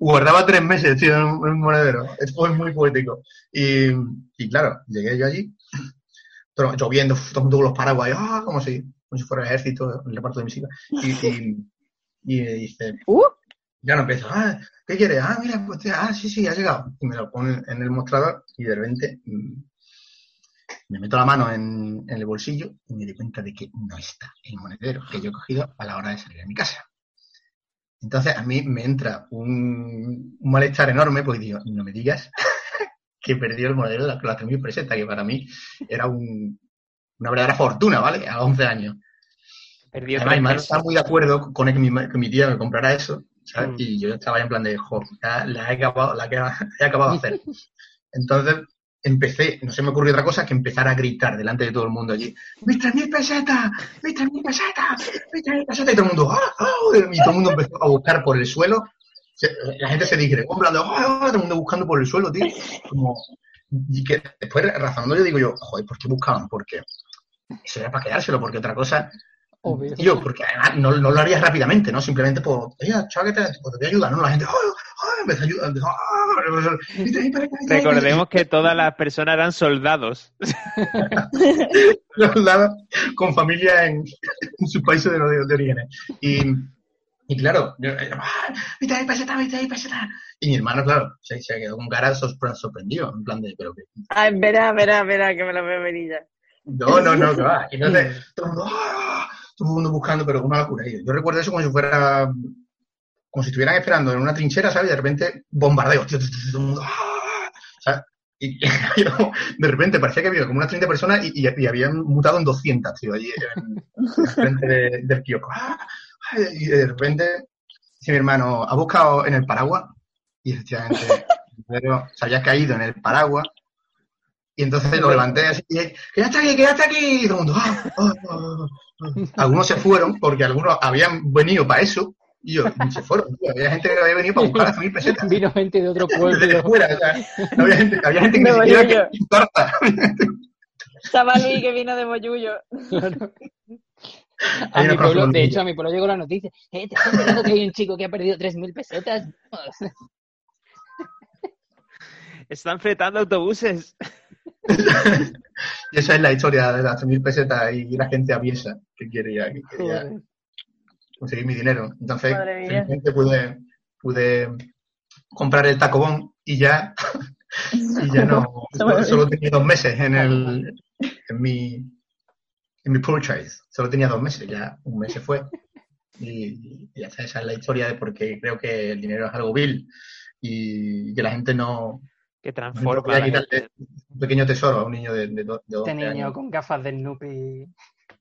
Guardaba tres meses, tío, en un, monedero. Es fue muy poético. Y, y claro, llegué yo allí, todo, lloviendo, todo el mundo con los paraguas, ah, como si, como si fuera el ejército, el reparto de mis hijas. Y, y, y me dice, Uh, ya no empiezo, ah, ¿qué quieres? Ah, mira, pues, ah, sí, sí, ha llegado. Y me lo pone en el mostrador y de repente mm, me meto la mano en, en el bolsillo y me doy cuenta de que no está el monedero que yo he cogido a la hora de salir de mi casa. Entonces a mí me entra un, un malestar enorme porque digo, no me digas <laughs> que perdió el monedero de las 3.000 pesetas, que para mí era un- una verdadera fortuna, ¿vale? A 11 años. Perdió Además, mi madre estaba muy de acuerdo con que mi, que mi tía me comprara eso, ¿sabes? Mm. Y yo estaba en plan de, jo, ya la he acabado, la que he acabado de hacer. Entonces empecé, no se me ocurrió otra cosa que empezar a gritar delante de todo el mundo allí, ¡mis tres mil pesetas! ¡mis tres mil pesetas! ¡mis tres mil pesetas! Y todo el mundo, ¡ah! ah", Y todo el mundo empezó a buscar por el suelo. La gente se digregó, en plan de, ¡ah! ah", Todo el mundo buscando por el suelo, tío. Como, y que después razonando yo digo yo, joder, ¿por qué buscaban? Porque eso era para quedárselo, porque otra cosa Obvio. Tío, porque además no, no lo harías rápidamente, ¿no? Simplemente por, oye, chaval, que te, pues te voy a ayudar, ¿no? La gente, ¡ay, ay! Empezó a ayudar, ¡ah! Recordemos que todas las personas eran soldados. <laughs> Soldado con familia en, en sus países de, de, de orígenes. Y, y claro, yo, eh, ¡ah! viste ahí, peseta, viste ahí, peseta. Y mi hermano, claro, se, se quedó con cara sorpre- sorprendido, en plan de, pero que, ay, verá, verá, verá, que me lo veo venir ya. no, no, no, que va. Y entonces, <laughs> todo el mundo, ¡ah! Todo el mundo buscando, pero una locura. Yo recuerdo eso como si fuera, como si estuvieran esperando en una trinchera, ¿sabes? Y de repente, bombardeo, tío, todo el mundo, ¡ah! Y <laughs> de repente parecía que había como unas 30 personas y, habían mutado en 200, tío, allí en, frente del kiosco. Y de repente, dice mi hermano, ¿ha buscado en el paraguas? Y efectivamente, se había caído en el paraguas. Y entonces lo levanté así, que ya está aquí, que ya está aquí. Y todo el mundo, ¡ah! ¡Ah! ¡Ah! Algunos se fueron porque algunos habían venido para eso y yo, se fueron, Había gente que había venido para buscar las mil pesetas. <laughs> Vino gente de otro pueblo. Desde fuera, o sea, había gente, había gente que ni siquiera que importa. Chaval que vino de Boyullo. Claro. A mi pueblo, de hecho, a mi pueblo llegó la noticia. Eh, ¿Te estás enterando que hay un chico que ha perdido 3.000 pesetas? Están fletando autobuses. <laughs> y esa es la historia de las 3.000 pesetas y la gente aviesa que quería, que quería conseguir mi dinero. Entonces, finalmente pude, pude comprar el tacobón y ya, <laughs> y ya no, <laughs> solo, tenía dos meses en el, en mi, en mi purchase. Solo tenía dos meses, ya un mes se fue. Y, está, esa es la historia de por qué creo que el dinero es algo vil y que la gente no, que transforma. un pequeño tesoro a un niño de, de, de Este niño con gafas de Snoopy este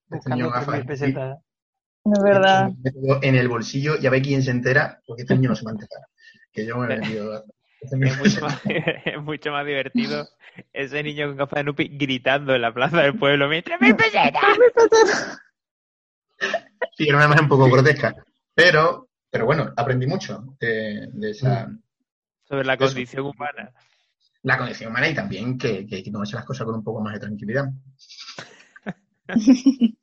buscando este pesetas. Es verdad. En el bolsillo, ya ve quién se entera, porque este niño no se va a enterar. Que yo me he metido. Es mucho, más, <laughs> es mucho más divertido ese niño con gafas de Nupi gritando en la plaza del pueblo: ¡Mientras mi peseta! Sí, era una imagen un poco grotesca. Pero, pero bueno, aprendí mucho de, esa. Sobre la condición humana. La condición humana y también que, que hay que tomarse las cosas con un poco más de tranquilidad. <laughs>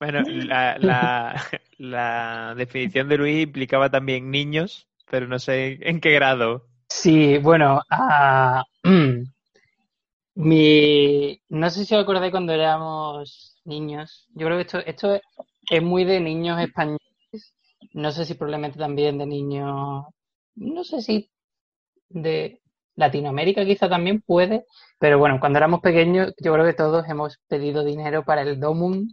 Bueno, la, la, definición de Luis implicaba también niños, pero no sé en qué grado. Sí, bueno, mi, no sé si os acordáis cuando éramos niños. Yo creo que esto, esto es, muy de niños españoles. No sé si probablemente también de niños, no sé si de Latinoamérica quizá también puede, pero bueno, cuando éramos pequeños yo creo que todos hemos pedido dinero para el Domum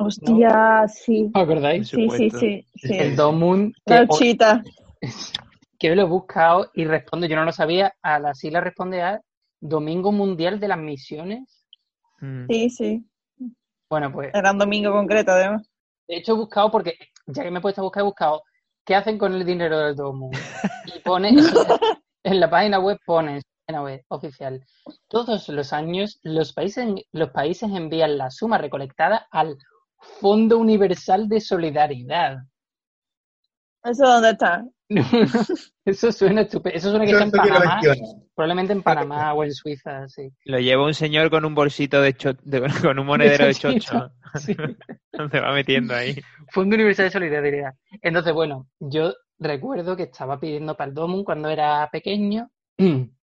Hostia, sí. ¿Os acordáis? Sí, sí, sí, El Domun. Que, <laughs> que lo he buscado y responde, yo no lo sabía, a la sigla responde a Domingo Mundial de las Misiones. Mm. Sí, sí. Bueno, pues. Era un domingo concreto, además. De hecho, he buscado, porque ya que me he puesto a buscar, he buscado qué hacen con el dinero del Domun. <laughs> Y pone, en la página web pone, página web oficial, todos los años los países, los países envían la suma recolectada al Fondo Universal de Solidaridad. ¿Eso dónde está? <laughs> eso suena estupendo. Eso suena que está en Panamá. Probablemente en Panamá o en Suiza, sí. Lo lleva un señor con un bolsito de, <laughs> con un monedero de chocho. Sí. <laughs> Se va metiendo ahí. Fondo Universal de Solidaridad. Entonces, bueno, yo recuerdo que estaba pidiendo para el Domum cuando era pequeño. <clears throat>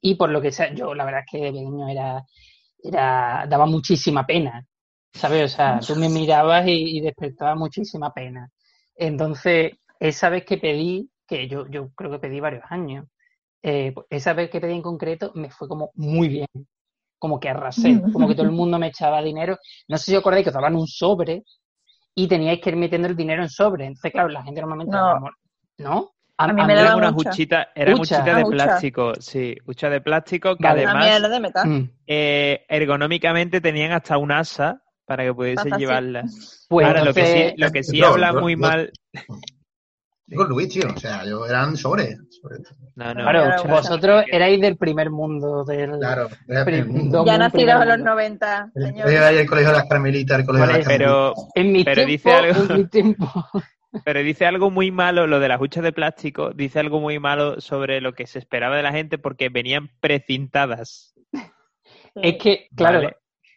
Y por lo que sea, yo la verdad es que de pequeño era, era, daba muchísima pena ¿sabes? O sea, tú me mirabas y, despertaba muchísima pena. Entonces, esa vez que pedí, que yo, yo creo que pedí varios años, eh, esa vez que pedí en concreto me fue como muy bien, como que arrasé, como que todo el <laughs> mundo me echaba dinero. No sé si os acordáis que os daban un sobre y teníais que ir metiendo el dinero en sobre. Entonces, claro, la gente normalmente... No. A, mí me era una huchita, era huchita de plástico, sí, hucha de plástico que además mm. eh, ergonómicamente tenían hasta un asa para que pudiese llevarla. Pues Ahora, lo que sí, lo que sí habla muy mal. Digo Luis, tío, o sea, yo eran sobre. No, no, claro, vosotros erais del primer mundo. Del claro, mundo. Ya nacidos en los 90. Señor. el colegio de las Carmelitas, el colegio de las Pero, en mi pero tiempo, dice algo, en mi tiempo. <laughs> Pero dice algo muy malo, lo de las huchas de plástico, dice algo muy malo sobre lo que se esperaba de la gente porque venían precintadas. Es que, claro,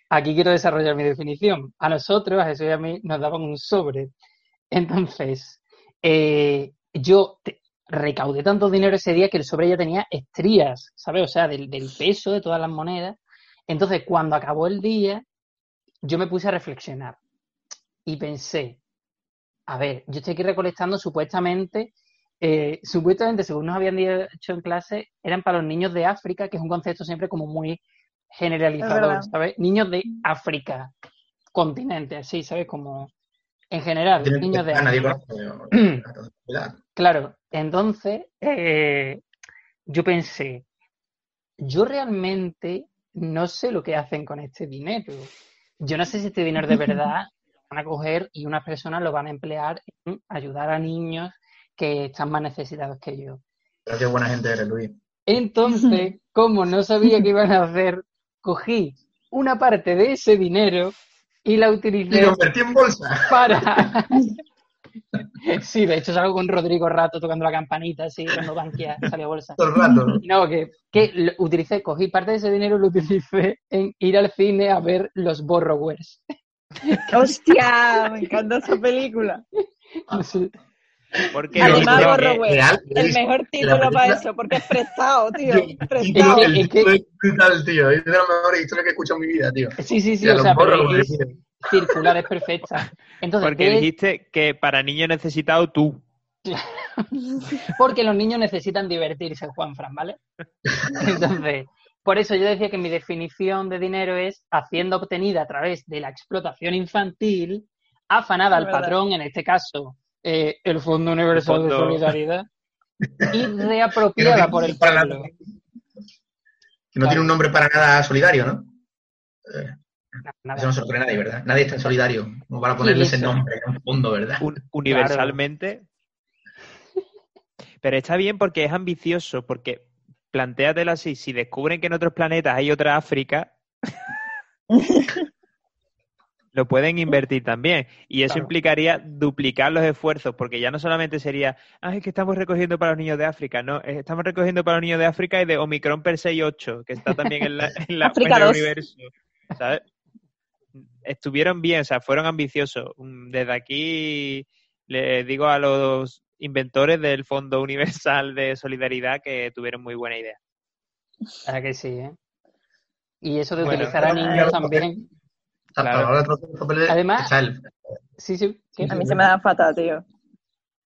Aquí quiero desarrollar mi definición. A nosotros, a Jesús y a mí, nos daban un sobre. Entonces, eh, yo recaudé tanto dinero ese día que el sobre ya tenía estrías, ¿sabes? O sea, del, peso de todas las monedas. Entonces, cuando acabó el día, yo me puse a reflexionar y pensé, a ver, yo estoy aquí recolectando supuestamente, eh, supuestamente, según nos habían dicho en clase, eran para los niños de África, que es un concepto siempre como muy generalizador, ¿sabes? Niños de África, continente, así, ¿sabes? Como en general, niños de África. <clears throat> claro, entonces eh, yo pensé, yo realmente no sé lo que hacen con este dinero. Yo no sé si este dinero de <laughs> verdad van a coger y unas personas lo van a emplear en ayudar a niños que están más necesitados que yo. Pero qué buena gente eres, Luis. Entonces, <laughs> como no sabía qué iban a hacer, cogí una parte de ese dinero y la Y utilicé lo convertí en bolsa. para... <laughs> Sí, de hecho salgo con Rodrigo Rato tocando la campanita, así, cuando Bankia salió a bolsa. Todo el rato. No, que, que lo utilicé, cogí parte de ese dinero y lo utilicé en ir al cine a ver los Borrowers. <laughs> ¡Hostia! Me encanta esa película. Sí. Porque Además, güey. Real, El mejor título película- para eso, porque es prestado, <laughs> tío. El Prestado. es es brutal, tío. Es de las mejores historias que he escuchado en mi vida, tío. Sí, sí, sí, o sea, pero Borrow, es circular, es perfecta. Entonces, porque dijiste que para niños necesitado tú. <laughs> porque los niños necesitan divertirse, Juan Fran, ¿vale? Entonces, por eso yo decía que mi definición de dinero es haciendo obtenida a través de la explotación infantil, afanada al patrón, en este caso, eh, el Fondo Universal El de Solidaridad, <laughs> y reapropiada por el para pueblo. nada- Que no tiene un nombre para nada solidario, ¿no? Eh, Nada. Eso no sorprende a nadie, ¿verdad? Nadie está en solidario. No van a ponerle ese nombre en un fondo, ¿verdad? un- universalmente. <laughs> Pero está bien porque es ambicioso, porque plantéatelo así, si descubren que en otros planetas hay otra África, <laughs> lo pueden invertir también. Y eso Claro. implicaría duplicar los esfuerzos, porque ya no solamente sería, ah, es que estamos recogiendo para los niños de África, no, estamos recogiendo para los niños de África y de Omicron per 68, que está también en, la, en, la- en el 2. universo. ¿sabes? Estuvieron bien, o sea, fueron ambiciosos. Mm, Desde aquí le digo a los inventores del Fondo Universal de Solidaridad que tuvieron muy buena idea. ¿Verdad que sí, eh? Y eso de Bueno, utilizar a niños también. Hasta Claro. Además- el- Sí, sí. ¿qué? A mí se me da fatal, tío.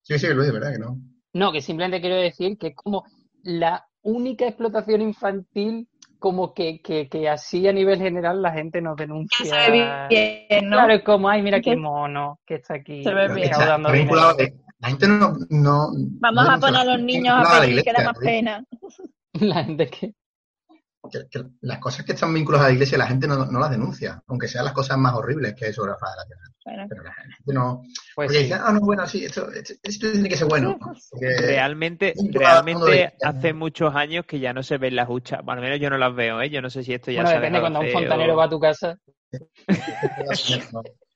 Sí, sí, Luis, ¿verdad que no? No, que simplemente quiero decir que es como la única explotación infantil como que, que, que así a nivel general la gente nos Que denuncia. se ve bien, ¿no? Claro, es como, ay, mira Que- qué mono que está aquí Se ve bien. está- vinculado de- La gente no. no Vamos no a poner a los niños a pedir, que da iglesia, más Luis. pena. <laughs> La gente que... Que- que las cosas que están vinculadas a la iglesia la gente no, no las denuncia, aunque sean las cosas más horribles que hay sobre la faz de la tierra. Bueno, Pero la gente no. Pues porque sí. dicen, ah, no, bueno, sí, esto, esto, esto tiene que ser bueno. <laughs> Porque- Realmente, realmente hace muchos años que ya no se ven las huchas. Bueno, al menos yo no las veo, ¿eh? Yo no sé si esto ya Bueno, se depende cuando un fontanero o- va a tu casa. <laughs>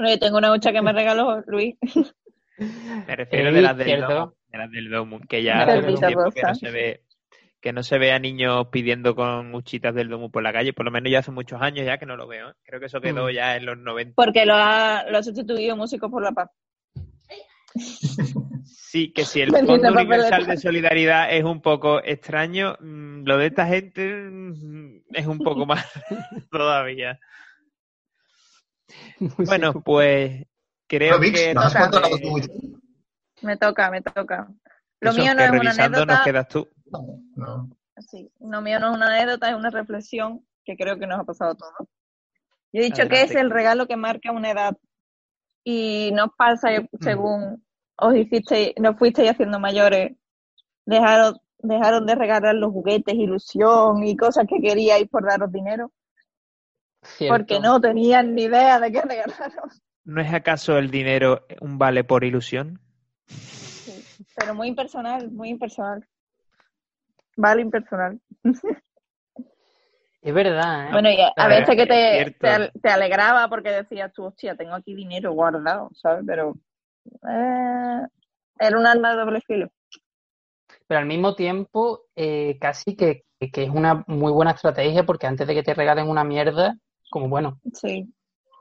Bueno, yo tengo una hucha que me regaló Luis. <laughs> Me refiero Eh, de las del cierto. Domo, de las del Domo, que ya hace mucho perlita tiempo que no se ve que no se ve a niños pidiendo con huchitas del Domo por la calle, por lo menos ya hace muchos años ya que no lo veo. ¿eh? Creo que eso quedó Mm. ya en los 90. Porque lo ha, lo ha sustituido Músicos por la Paz. Sí, que si el <laughs> Fondo Universal de Solidaridad es un poco extraño, mm, lo de esta gente mm, es un poco <laughs> más todavía. <laughs> Bueno, pues creo que... ¿nos has toca. Wix? Me toca, me toca. Lo eso, mío no que es una revisando nos anécdota. quedas tú. No, no. Sí, lo mío no es una anécdota, es una reflexión que creo que nos ha pasado a todos. Yo he dicho que es el regalo que marca una edad y nos pasa según os hicisteis, nos fuisteis haciendo mayores, dejaron, dejaron de regalar los juguetes, ilusión y cosas que queríais por daros dinero, Cierto. porque no tenían ni idea de qué regalaros. ¿No es acaso el dinero un vale por ilusión? Sí, pero muy impersonal, muy impersonal. Vale, impersonal. Es verdad, ¿eh? Bueno, y a, a Claro, veces que es te, te alegraba porque decías tú, hostia, tengo aquí dinero guardado, ¿sabes? Pero eh, era un arma de doble filo. Pero al mismo tiempo, eh, casi que, que es una muy buena estrategia porque antes de que te regalen una mierda, como bueno, Sí.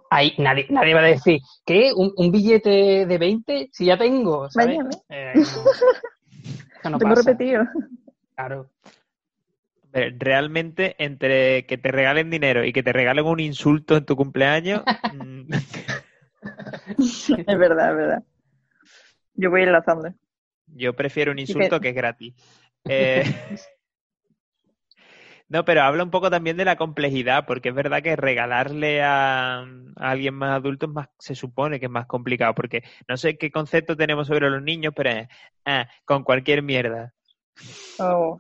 ahí nadie, nadie va a decir, ¿qué? ¿Un, un billete de 20? Si ya tengo, ¿sabes? Váyame. Eh, no. Eso no <laughs> tengo pasa, repetido. claro. Eh, Realmente, entre que te regalen dinero y que te regalen un insulto en tu cumpleaños, mm, <laughs> es verdad, es verdad. Yo voy enlazando. yo prefiero un que- insulto que es gratis. Eh, <laughs> No, pero habla un poco también de la complejidad, porque es verdad que regalarle a, a alguien más adulto es más, se supone que es más complicado, porque no sé qué concepto tenemos sobre los niños, pero es, ah, con cualquier mierda. Oh,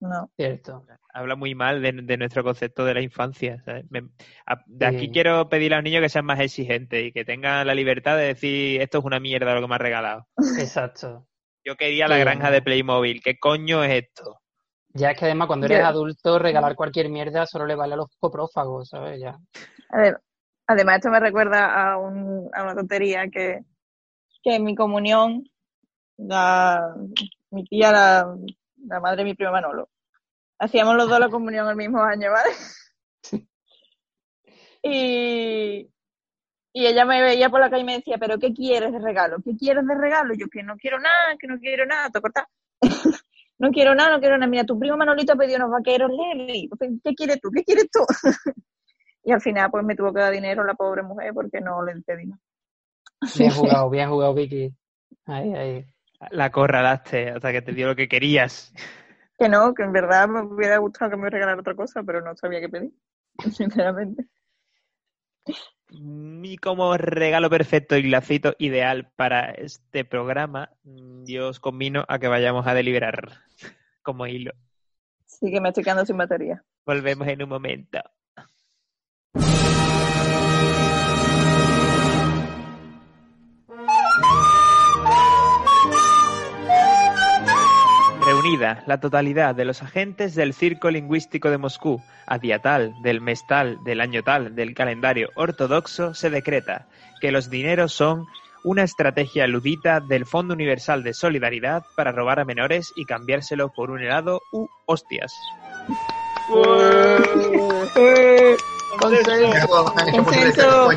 No. Cierto. Habla muy mal de, de nuestro concepto de la infancia. ¿sabes? Me- a- de aquí quiero pedirle a los niños que sean más exigentes y que tengan la libertad de decir esto es una mierda lo que me has regalado. Exacto. Yo quería la Sí. granja de Playmobil. ¿Qué coño es esto? Ya es que además cuando eres adulto regalar cualquier mierda solo le vale a los coprófagos, ¿sabes? Ya. A ver, además, esto me recuerda a, un, a una tontería que, que en mi comunión, la, mi tía, la, la madre de mi primo Manolo, hacíamos los dos la comunión el mismo año, ¿vale? <laughs> Y, y ella me veía por la calle y me decía, ¿pero qué quieres de regalo? ¿Qué quieres de regalo? Yo que no quiero nada, que no quiero nada, te cortas. No quiero nada, no quiero nada. Mira, tu primo Manolito ha pedido unos vaqueros Levi. ¿Qué quieres tú? ¿Qué quieres tú? <laughs> Y al final, pues me tuvo que dar dinero la pobre mujer porque no le pedí nada. Bien <laughs> jugado, bien jugado, Vicky. Ahí, ahí. La acorralaste hasta que te dio lo que querías. Que no, que en verdad me hubiera gustado que me regalara otra cosa, pero no sabía qué pedir, <laughs> sinceramente. Y como regalo perfecto y lacito ideal para este programa, mm, yo os convino a que vayamos a deliberar <laughs> como hilo. Sí que me estoy quedando sin batería. Volvemos en un momento. La totalidad de los agentes del Circo Lingüístico de Moscú, a día tal, del mes tal, del año tal, del calendario ortodoxo, se decreta que los dineros son una estrategia ludita del Fondo Universal de Solidaridad para robar a menores y cambiárselo por un helado u hostias. Consenso. Consenso.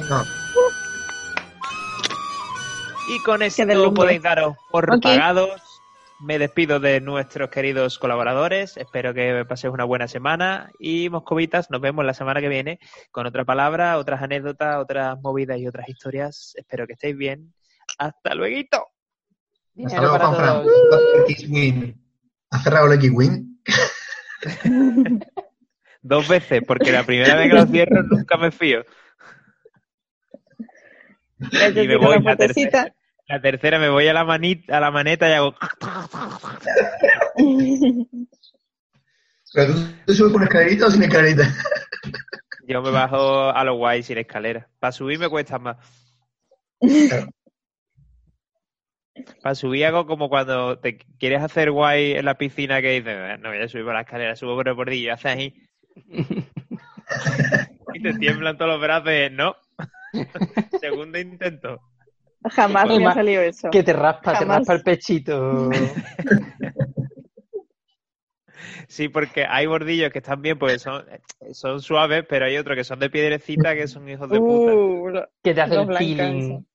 Y con esto podéis daros por pagados. Me despido de nuestros queridos colaboradores. Espero que paséis una buena semana. Y Moscovitas, nos vemos la semana que viene con otra palabra, otras anécdotas, otras movidas y otras historias. Espero que estéis bien. Hasta luego. Hasta luego, todos. X-Wing. ¿Has cerrado el X-Wing? <laughs> Dos veces, porque la primera vez que lo cierro nunca me fío. Necesito me voy la la tercera. La tercera me voy a la manita, a la maneta y hago. ¿Pero tú te subes con escalerita o sin escalerita? Yo me bajo a lo guay sin escalera. Para subir me cuesta más. Para subir hago como cuando te quieres hacer guay en la piscina que dices, "Eh, no voy a subir por la escalera, subo por el bordillo, haces ahí. <laughs> y te tiemblan todos los brazos, y, no. <laughs> Segundo intento. Jamás me ha salido eso. Que te raspa, te Jamás. raspa el pechito. <laughs> Sí, porque hay bordillos que están bien porque son, son suaves, pero hay otros que son de piedrecita que son hijos de puta. Uh, Que te hace los el blancas, peeling.